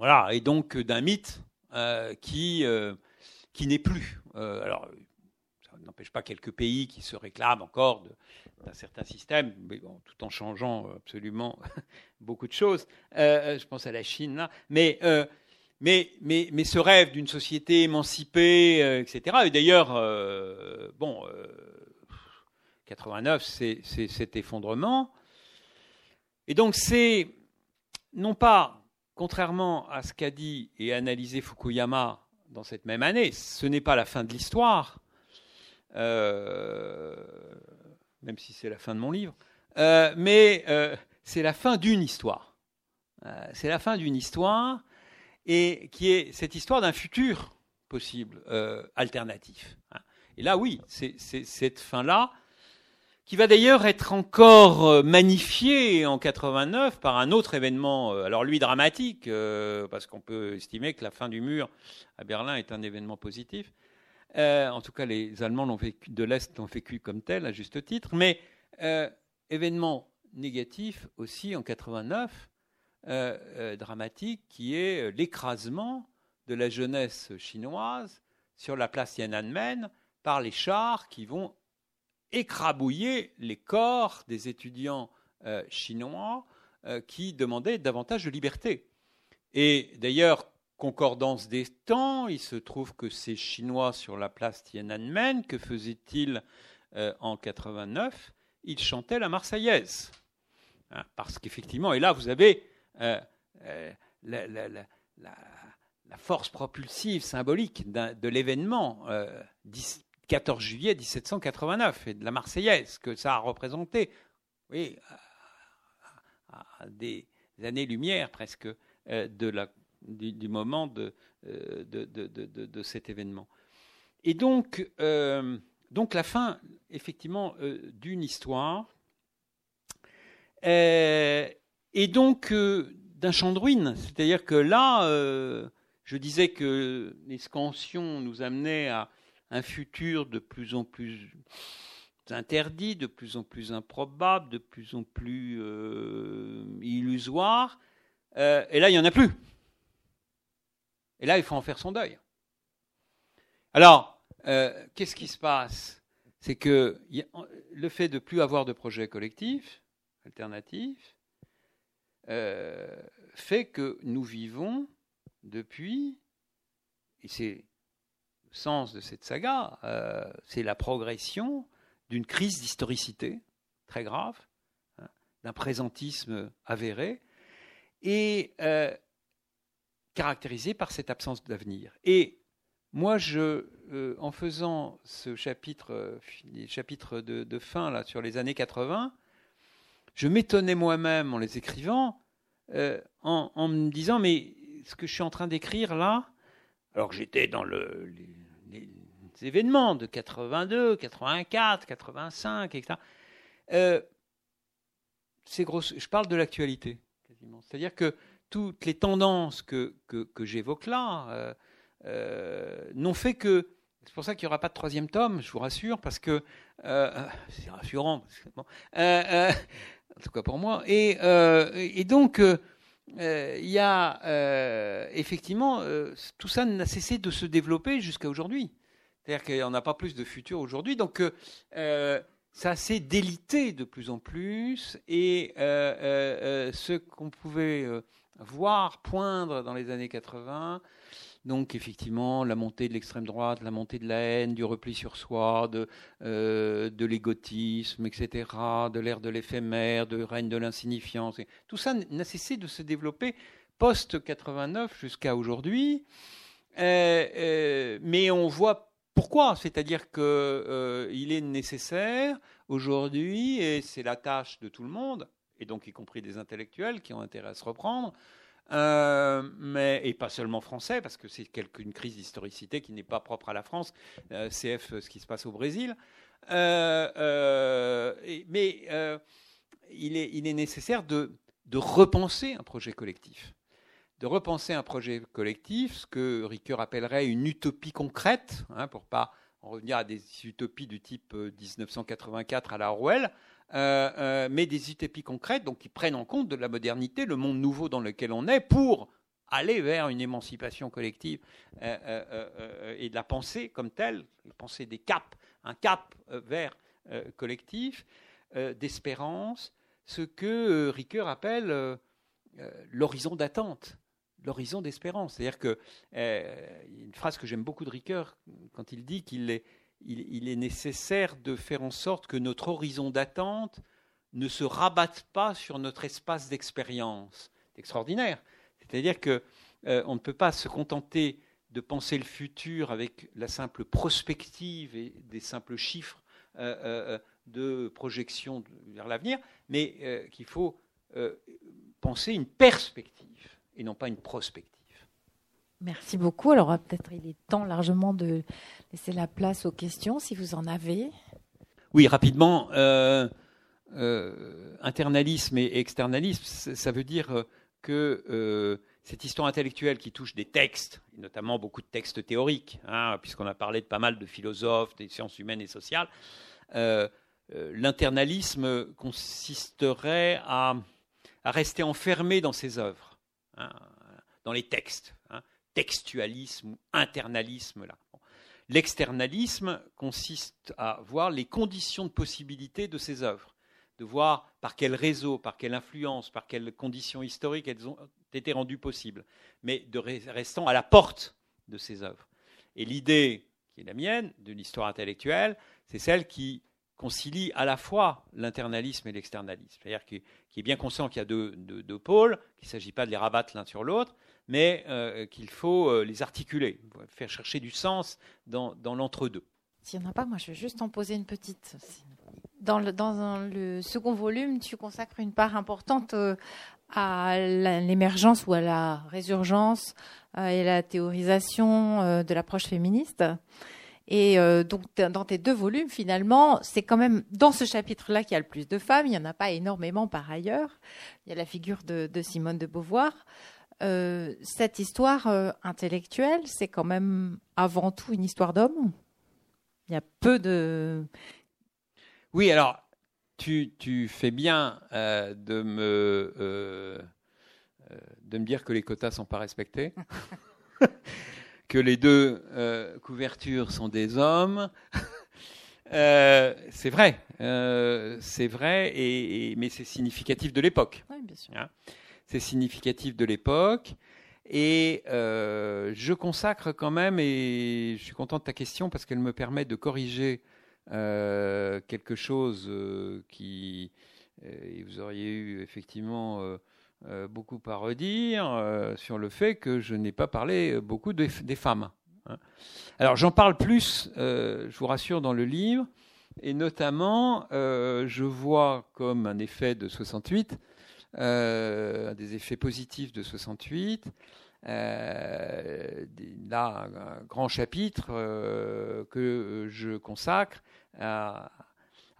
voilà, et donc euh, d'un mythe euh, qui, euh, qui n'est plus. N'empêche pas quelques pays qui se réclament encore d'un certain système, tout en changeant absolument beaucoup de choses. je pense à la Chine là, mais mais, mais, mais, ce rêve d'une société émancipée, etc. Et d'ailleurs, bon, 89, c'est cet effondrement. Et donc, c'est non pas contrairement à ce qu'a dit et analysé Fukuyama dans cette même année, ce n'est pas la fin de l'histoire, euh, même si c'est la fin de mon livre, euh, mais euh, c'est la fin d'une histoire. c'est la fin d'une histoire, et qui est cette histoire d'un futur possible, alternatif. Et là, oui, c'est cette fin-là qui va d'ailleurs être encore euh, magnifié en 89 par un autre événement, euh, alors lui dramatique, euh, parce qu'on peut estimer que la fin du mur à Berlin est un événement positif. En tout cas, les Allemands de l'Est l'ont vécu comme tel, à juste titre, mais événement négatif aussi en 89, dramatique, qui est l'écrasement de la jeunesse chinoise sur la place Tiananmen par les chars qui vont écrabouiller les corps des étudiants euh, chinois euh, qui demandaient davantage de liberté. Et d'ailleurs, concordance des temps, il se trouve que ces Chinois sur la place Tiananmen, que faisaient-ils euh, en 89 Ils chantaient la Marseillaise. Hein, parce qu'effectivement, et là vous avez la, force propulsive, symbolique de l'événement 14 juillet 1789 et de la Marseillaise que ça a représenté, oui, à, des années-lumière presque euh, de la, du, moment de, euh, de, cet événement. Et donc, euh, la fin, effectivement, d'une histoire, et donc d'un champ de ruines. C'est-à-dire que là, je disais que les scansions nous amenaient à un futur de plus en plus interdit, de plus en plus improbable, de plus en plus euh, illusoire. Euh, et là, il n'y en a plus. Et là, il faut en faire son deuil. Alors, euh, qu'est-ce qui se passe? C'est que le fait de plus avoir de projets collectifs, alternatifs, fait que nous vivons depuis, et c'est sens de cette saga, euh, c'est la progression d'une crise d'historicité très grave, hein, d'un présentisme avéré, et euh, caractérisé par cette absence d'avenir. Et moi, je, euh, en faisant ce chapitre, les chapitres de, fin là, sur les années 80, je m'étonnais moi-même en les écrivant, en, en, me disant, mais ce que je suis en train d'écrire là, alors que j'étais dans le, les, événements de 82, 84, 85, etc. Euh, c'est je parle de l'actualité, quasiment. C'est-à-dire que toutes les tendances que, que, j'évoque là euh, euh, n'ont fait que C'est pour ça qu'il n'y aura pas de troisième tome, je vous rassure, parce que c'est rassurant, en tout cas pour moi. Et, donc, il y a effectivement, tout ça n'a cessé de se développer jusqu'à aujourd'hui. C'est-à-dire qu'il n'y en a pas plus de futur aujourd'hui. Donc, ça s'est délité de plus en plus et euh, euh, euh, ce qu'on pouvait voir poindre dans les années 80, donc effectivement la montée de l'extrême droite, la montée de la haine, du repli sur soi, de, de l'égotisme, etc., de l'ère de l'éphémère, de règne de l'insignifiance, tout ça n'a cessé de se développer post-89 jusqu'à aujourd'hui. mais on voit pourquoi C'est-à-dire qu'il euh, est nécessaire aujourd'hui, et c'est la tâche de tout le monde, et donc y compris des intellectuels qui ont intérêt à se reprendre, euh, mais, et pas seulement français, parce que c'est une crise d'historicité qui n'est pas propre à la France, euh, CF ce qui se passe au Brésil. mais il est, il, est, nécessaire de, repenser un projet collectif de repenser un projet collectif, ce que Ricoeur appellerait une utopie concrète, hein, pour pas en revenir à des utopies du type 1984 euh, à la Orwell, euh, euh, mais des utopies concrètes, donc qui prennent en compte de la modernité, le monde nouveau dans lequel on est, pour aller vers une émancipation collective et de la pensée comme telle, la pensée des caps, un cap vers collectif, d'espérance, ce que Ricoeur appelle l'horizon d'attente l'horizon d'espérance. C'est-à-dire que euh, une phrase que j'aime beaucoup de Ricoeur quand il dit qu'il est, il, est nécessaire de faire en sorte que notre horizon d'attente ne se rabatte pas sur notre espace d'expérience. C'est extraordinaire. C'est-à-dire que euh, on ne peut pas se contenter de penser le futur avec la simple prospective et des simples chiffres euh, de projection vers l'avenir, mais qu'il faut penser une perspective et non pas une prospective. Merci beaucoup. Alors peut-être il est temps largement de laisser la place aux questions si vous en avez. Oui, rapidement. Euh, euh, internalisme et externalisme, ça veut dire que euh, cette histoire intellectuelle qui touche des textes, notamment beaucoup de textes théoriques, hein, puisqu'on a parlé de pas mal de philosophes, des sciences humaines et sociales, l'internalisme consisterait à, à, rester enfermé dans ses œuvres Hein, dans les textes. Textualisme ou internalisme. Là. L'externalisme consiste à voir les conditions de possibilité de ces œuvres, de voir par quel réseau, par quelle influence, par quelles conditions historiques elles ont été rendues possibles, mais de restant à la porte de ces œuvres. Et l'idée qui est la mienne de l'histoire intellectuelle, c'est celle qui concilie à la fois l'internalisme et l'externalisme. C'est-à-dire qui, est bien conscient qu'il y a deux, pôles, qu'il ne s'agit pas de les rabattre l'un sur l'autre, mais euh, qu'il faut euh, les articuler, faire chercher du sens dans, l'entre-deux. S'il n'y en a pas, moi je vais juste en poser une petite. Dans le, dans le second volume, tu consacres une part importante euh, à l'émergence ou à la résurgence et la théorisation de l'approche féministe. Et euh, donc, dans tes deux volumes, finalement, c'est quand même dans ce chapitre-là qu'il y a le plus de femmes. Il n'y en a pas énormément par ailleurs. Il y a la figure de, Simone de Beauvoir. Euh, cette histoire euh, intellectuelle, c'est quand même avant tout une histoire d'homme. Il y a peu de. Oui, alors, tu, tu fais bien de, me, de me dire que les quotas ne sont pas respectés. que les deux euh, couvertures sont des hommes. Euh, c'est vrai, euh, c'est vrai, et, mais c'est significatif de l'époque. Oui, bien sûr. Hein. c'est significatif de l'époque. Et je consacre quand même, et je suis content de ta question parce qu'elle me permet de corriger quelque chose qui, vous auriez eu effectivement euh, beaucoup à redire euh, sur le fait que je n'ai pas parlé beaucoup des, femmes. Hein. Alors j'en parle plus, euh, je vous rassure, dans le livre, et notamment je vois comme un effet de 68, des effets positifs de 68, là un grand chapitre que je consacre à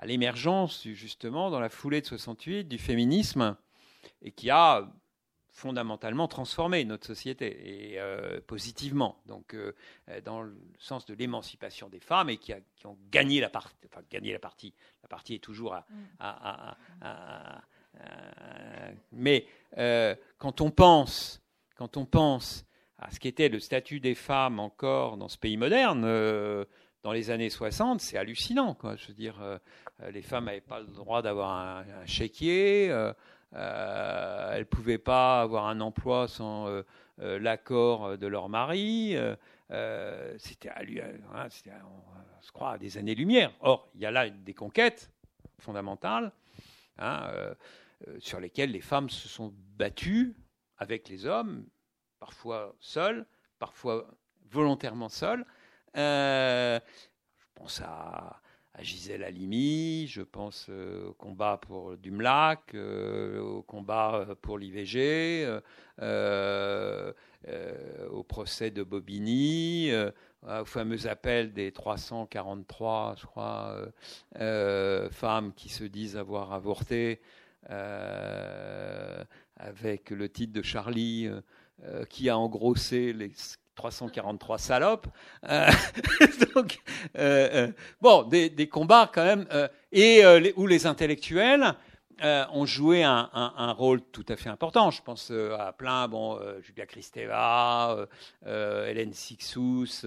l'émergence justement dans la foulée de 68 du féminisme et qui a fondamentalement transformé notre société et positivement, donc dans le sens de l'émancipation des femmes et qui, ont gagné la partie. Enfin, gagné la partie. La partie est toujours à, mm. mais quand on pense, quand on pense à ce qu'était le statut des femmes encore dans ce pays moderne, dans les années 60, c'est hallucinant. Quoi. Je veux dire, euh, euh, les femmes n'avaient pas le droit d'avoir un, chéquier, euh, elles ne pouvaient pas avoir un emploi sans l'accord de leur mari. c'était, hein, on se croit, à des années-lumière. Or, il y a là des conquêtes fondamentales hein, sur lesquelles les femmes se sont battues avec les hommes, parfois seules, parfois volontairement seules. Euh, je pense à, Gisèle Halimi, je pense euh, au combat pour Dumlac, euh, au combat pour l'IVG, au procès de Bobigny, au fameux appel des 343, je crois, femmes qui se disent avoir avorté, avec le titre de Charlie qui a engrossé les 343 salopes. Euh, euh, euh, bon, des, combats quand même, et où les intellectuels ont joué un, rôle tout à fait important. Je pense à plein, bon, Julia Kristeva, Hélène Sixous,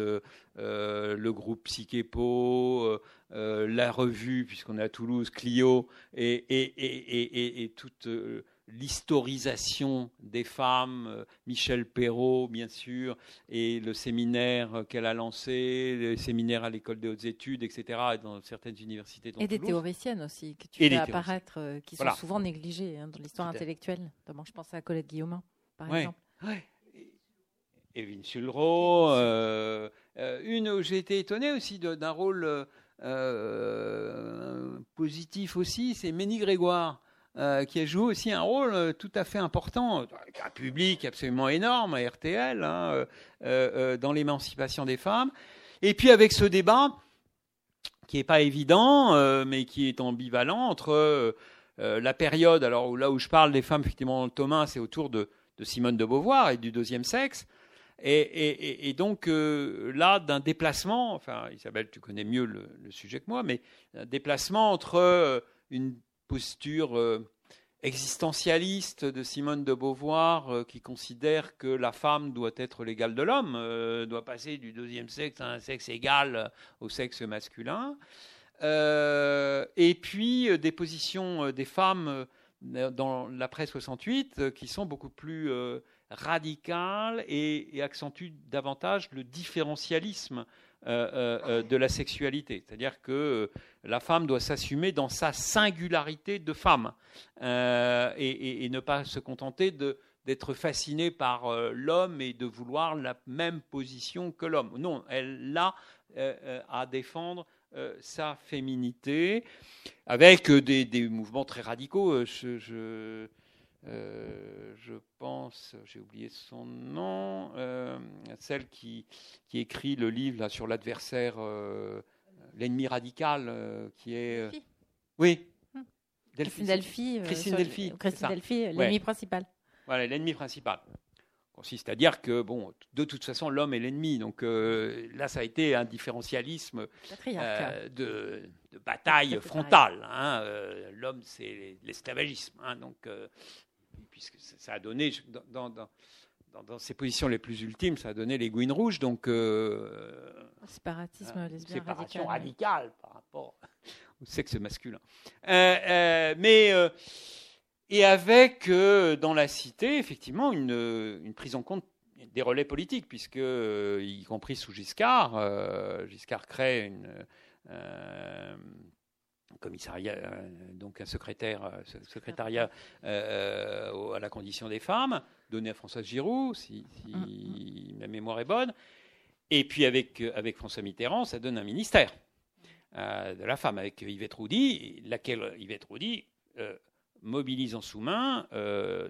le groupe Psychepo, la revue, puisqu'on est à Toulouse, Clio, et, et, et, et toute l'historisation des femmes, euh, Michel Perrault, bien sûr, et le séminaire qu'elle a lancé, le séminaire à l'école des hautes études, etc., dans certaines universités. et des théoriciennes aussi, que tu fais apparaître, euh, qui sont souvent négligées hein, dans l'histoire intellectuelle. Notamment, je pense à Colette Guillaumin, par exemple. Ouais. Evelyne Sulro. Euh, une où j'ai été étonné aussi d'un rôle positif aussi, c'est Ménie Grégoire. Euh, qui a joué aussi un rôle euh, tout à fait important, avec un public absolument énorme RTL, hein, euh, dans l'émancipation des femmes. Et puis avec ce débat qui n'est pas évident, mais qui est ambivalent entre la période, alors là où je parle des femmes, effectivement, Thomas, c'est autour de, Simone de Beauvoir et du deuxième sexe. Et, donc là, d'un déplacement, enfin Isabelle, tu connais mieux le, sujet que moi, mais un déplacement entre une posture euh, existentialiste de Simone de Beauvoir euh, qui considère que la femme doit être l'égale de l'homme, euh, doit passer du deuxième sexe à un sexe égal au sexe masculin. et puis des positions des femmes dans l'après 68 qui sont beaucoup plus radicales et, et, accentuent davantage le différentialisme de la sexualité. C'est-à-dire que la femme doit s'assumer dans sa singularité de femme et, ne pas se contenter d'être fascinée par l'homme et de vouloir la même position que l'homme. Non, elle a à défendre sa féminité avec des, mouvements très radicaux. je, euh, je pense, j'ai oublié son nom, euh, celle qui, qui écrit le livre là, sur l'adversaire, euh, l'ennemi radical, qui est. Oui. Hum. Christine Delphi. Christine Delphi. Christine Delphi, l'ennemi principal. Voilà, l'ennemi principal. Consiste à dire que, bon, de toute façon, l'homme est l'ennemi. Donc là, ça a été un différentialisme de, de, bataille frontale. Hein. l'homme, c'est l'esclavagisme. Hein. donc puisque ça a donné, dans, dans, dans, ses positions les plus ultimes, ça a donné les gouines rouges, donc... Euh, Séparatisme euh, Séparation radicale par rapport au sexe masculin. Euh, euh, mais... et avec, dans la cité, effectivement, une, une, prise en compte des relais politiques, puisque, y compris sous Giscard, Giscard crée une commissariat, euh, donc un secrétaire, euh, secrétariat euh, à la condition des femmes, donné à Françoise Giroud, si, mm, mm. ma mémoire est bonne. Et puis avec, avec François Mitterrand, ça donne un ministère de la femme avec Yvette Roudy, laquelle Yvette Roudy mobilise en sous-main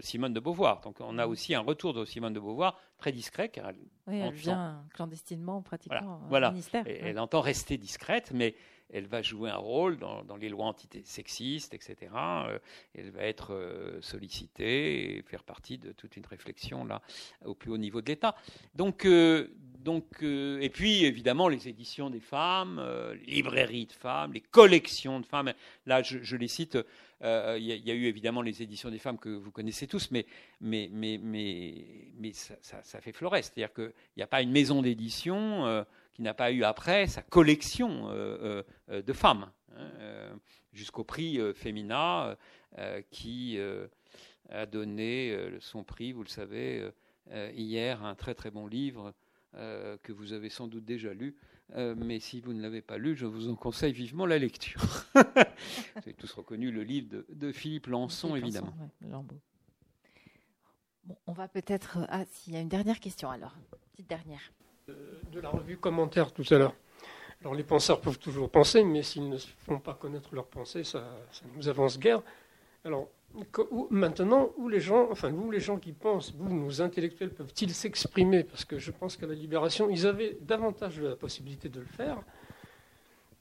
Simone de Beauvoir. Donc on a aussi un retour de Simone de Beauvoir très discret. Car elle, oui, elle vient clandestinement pratiquement voilà, au ministère. Elle entend rester discrète, mais elle va jouer un rôle dans, les lois antisexistes, etc. Euh, elle va être euh, sollicitée et faire partie de toute une réflexion là au plus haut niveau de l'État. Donc, euh, donc, et puis évidemment les éditions des femmes, les librairies de femmes, les collections de femmes. Là, je, les cite. Il y, a eu évidemment les éditions des femmes que vous connaissez tous, mais, mais, mais, mais, mais ça, ça, fait florès. C'est-à-dire qu'il n'y a pas une maison d'édition qui n'a pas eu après sa collection euh, euh, de femmes, hein, euh, jusqu'au prix Femina, qui a donné son prix, vous le savez, hier, un très très bon livre que vous avez sans doute déjà lu. mais si vous ne l'avez pas lu, je vous en conseille vivement la lecture. vous avez tous reconnu le livre de, Philippe Lançon, évidemment. bon, on va peut-être. Ah, s'il y a une dernière question alors. Petite dernière de la revue Commentaire tout à l'heure. Alors les penseurs peuvent toujours penser, mais s'ils ne font pas connaître leurs pensées, ça, nous avance guère. Alors maintenant, où les gens, enfin vous les gens qui pensent, vous nos intellectuels peuvent-ils s'exprimer? Parce que je pense qu'à la Libération, ils avaient davantage la possibilité de le faire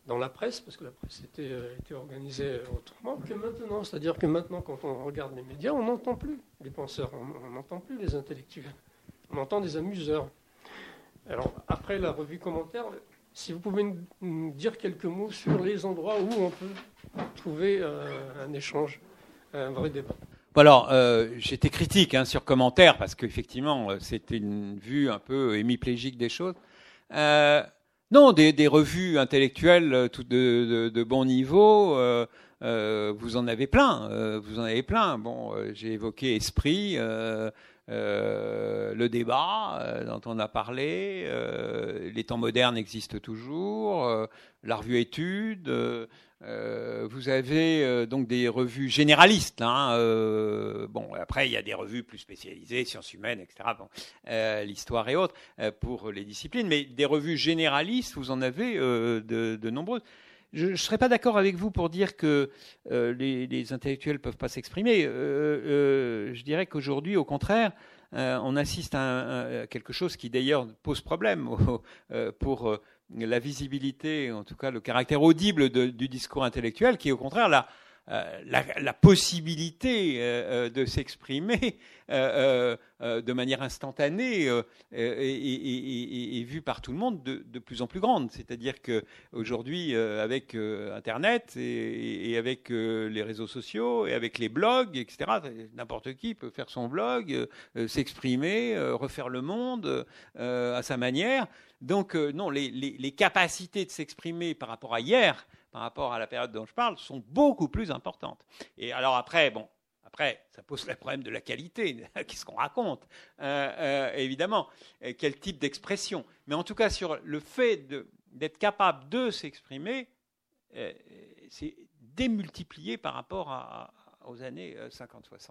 dans la presse, parce que la presse était, euh, était organisée autrement que maintenant. C'est-à-dire que maintenant, quand on regarde les médias, on n'entend plus les penseurs, on n'entend plus les intellectuels, on entend des amuseurs. Alors, après la revue commentaire, si vous pouvez nous dire quelques mots sur les endroits où on peut trouver euh, un échange, un vrai débat. Alors, euh, j'étais critique hein, sur commentaire parce qu'effectivement, euh, c'était une vue un peu hémiplégique des choses. non, des, revues intellectuelles de, de, bon niveau, vous en avez plein. vous en avez plein. Bon, j'ai évoqué Esprit. Euh, le débat euh, dont on a parlé, euh, les temps modernes existent toujours, la revue Études. vous avez donc des revues généralistes. Hein, bon, après il y a des revues plus spécialisées, sciences humaines, etc. L'histoire et autres pour les disciplines, mais des revues généralistes, vous en avez de nombreuses. Je ne serais pas d'accord avec vous pour dire que euh, les, intellectuels ne peuvent pas s'exprimer. Euh, euh, je dirais qu'aujourd'hui, au contraire, on assiste à, quelque chose qui d'ailleurs pose problème pour la visibilité, en tout cas le caractère audible du discours intellectuel, qui au contraire la, euh, la, possibilité euh, euh, de s'exprimer de manière instantanée est, vue par tout le monde de, plus en plus grande. C'est-à-dire qu'aujourd'hui, avec Internet et, avec les réseaux sociaux et avec les blogs, etc., n'importe qui peut faire son blog, s'exprimer, refaire le monde à sa manière. Donc, non, les capacités de s'exprimer par rapport à hier, par rapport à la période dont je parle sont beaucoup plus importantes. Et alors après, bon, après, ça pose le problème de la qualité. Qu'est-ce qu'on raconte? Euh, euh, Évidemment, euh, quel type d'expression. Mais en tout cas, sur le fait d'être capable de s'exprimer, c'est démultiplié par rapport aux années 50-60.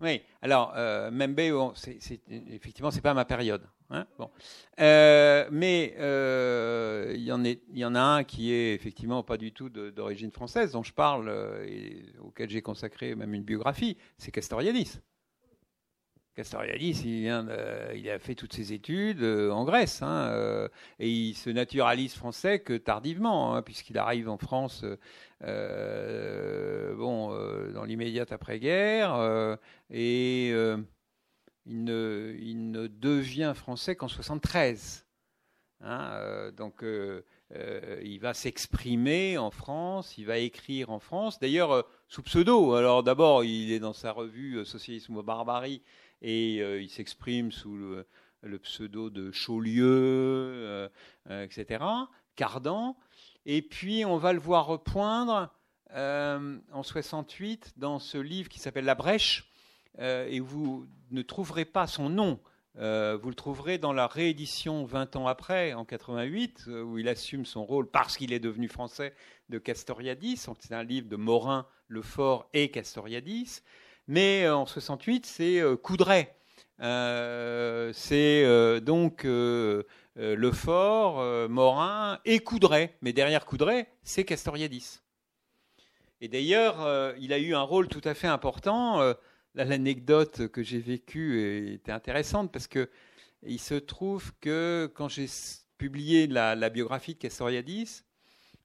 Oui, alors, Membe, effectivement, c'est pas ma période. Hein. Euh, mais euh, il y, en a un qui est effectivement pas du tout d'origine française, dont je parle euh, et auquel j'ai consacré même une biographie, c'est Castoriadis. Castoriadis, il, a fait toutes ses études en Grèce, hein, et il se naturalise français que tardivement, hein, puisqu'il arrive en France, bon, dans l'immédiate après-guerre, et il ne, devient français qu'en 73. Hein, donc, il va s'exprimer en France, il va écrire en France, d'ailleurs sous pseudo. Alors d'abord, il est dans sa revue Socialisme ou Barbarie et euh, il s'exprime sous le, pseudo de Chaulieu, euh, euh, etc., Cardan. Et puis on va le voir repoindre en 68 dans ce livre qui s'appelle La Brèche, et vous ne trouverez pas son nom. vous le trouverez dans la réédition 20 ans après, en 88, où il assume son rôle parce qu'il est devenu français de Castoriadis. C'est un livre de Morin, Lefort et Castoriadis. Mais euh, en 68, c'est euh, Coudray. Euh, c'est donc Lefort, Morin et Coudray. Mais derrière Coudray, c'est Castoriadis. Et d'ailleurs, il a eu un rôle tout à fait important. L'anecdote que j'ai vécue était intéressante parce que il se trouve que quand j'ai publié la, biographie de Castoriadis,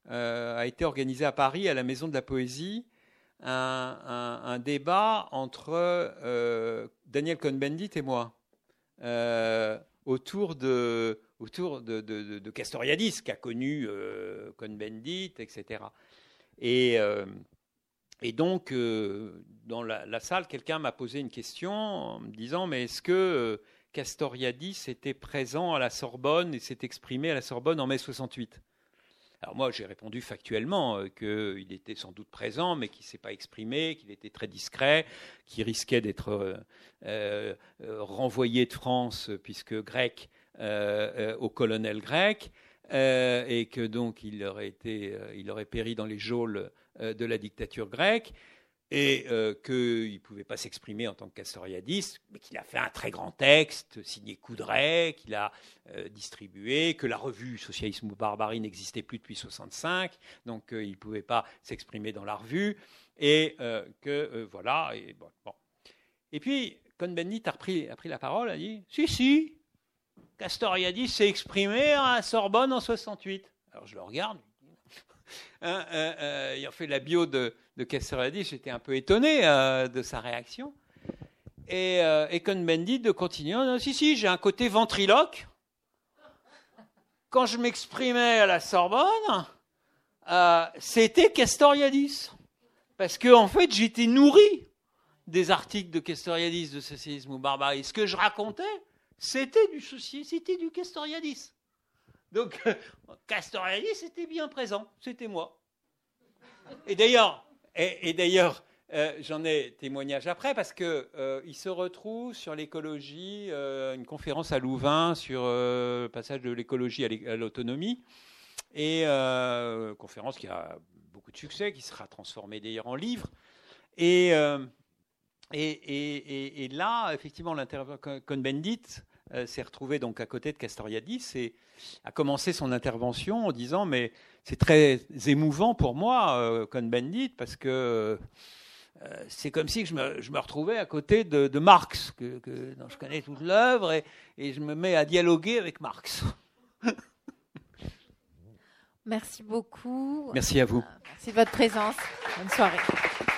a été organisé à Paris, à la Maison de la Poésie, un, débat entre Daniel Cohn-Bendit et moi autour de, autour de, de, Castoriadis, qui a connu euh, Cohn-Bendit, etc. Et, euh, et donc, euh, dans la, salle, quelqu'un m'a posé une question en me disant, mais est-ce que euh, Castoriadis était présent à la Sorbonne et s'est exprimé à la Sorbonne en mai 68 alors moi, j'ai répondu factuellement euh, qu'il était sans doute présent, mais qu'il ne s'est pas exprimé, qu'il était très discret, qu'il risquait d'être renvoyé de France, puisque grec, au colonel grec, et que donc il aurait, été, il aurait péri dans les geôles de la dictature grecque. Et euh, qu'il ne pouvait pas s'exprimer en tant que Castoriadis, mais qu'il a fait un très grand texte signé Coudray, qu'il a euh, distribué, que la revue Socialisme ou Barbarie n'existait plus depuis 65, donc euh, il ne pouvait pas s'exprimer dans la revue, et que voilà. Et, bon, et puis, Cohn-Bendit a, a pris la parole, a dit Si, si, Castoriadis s'est exprimé à Sorbonne en 68. Alors je le regarde, Hein, euh, euh, ayant fait la bio de, Castoriadis, j'étais un peu étonné euh, de sa réaction. Et, et Cohn-Bendit de continuer, si, si, j'ai un côté ventriloque. Quand je m'exprimais à la Sorbonne, c'était Castoriadis. Parce que, en fait, j'étais nourri des articles de Castoriadis, de socialisme ou barbarie. Ce que je racontais, c'était du, c'était du Castoriadis. Donc, Castoriadis était bien présent, c'était moi. Et d'ailleurs, euh, j'en ai témoignage après parce que euh, il se retrouve sur l'écologie, euh, une conférence à Louvain sur le passage de l'écologie à l'autonomie, et conférence qui a beaucoup de succès, qui sera transformée d'ailleurs en livre. Et, là, effectivement, l'intervention Cohn-Bendit s'est retrouvé donc à côté de Castoriadis et a commencé son intervention en disant mais c'est très émouvant pour moi, euh, Cohn-Bendit, parce que euh, c'est comme si je me, je me, retrouvais à côté de, Marx, que, dont je connais toute l'œuvre, et, et, je me mets à dialoguer avec Marx. Merci beaucoup. Merci à vous. Merci de votre présence. Bonne soirée.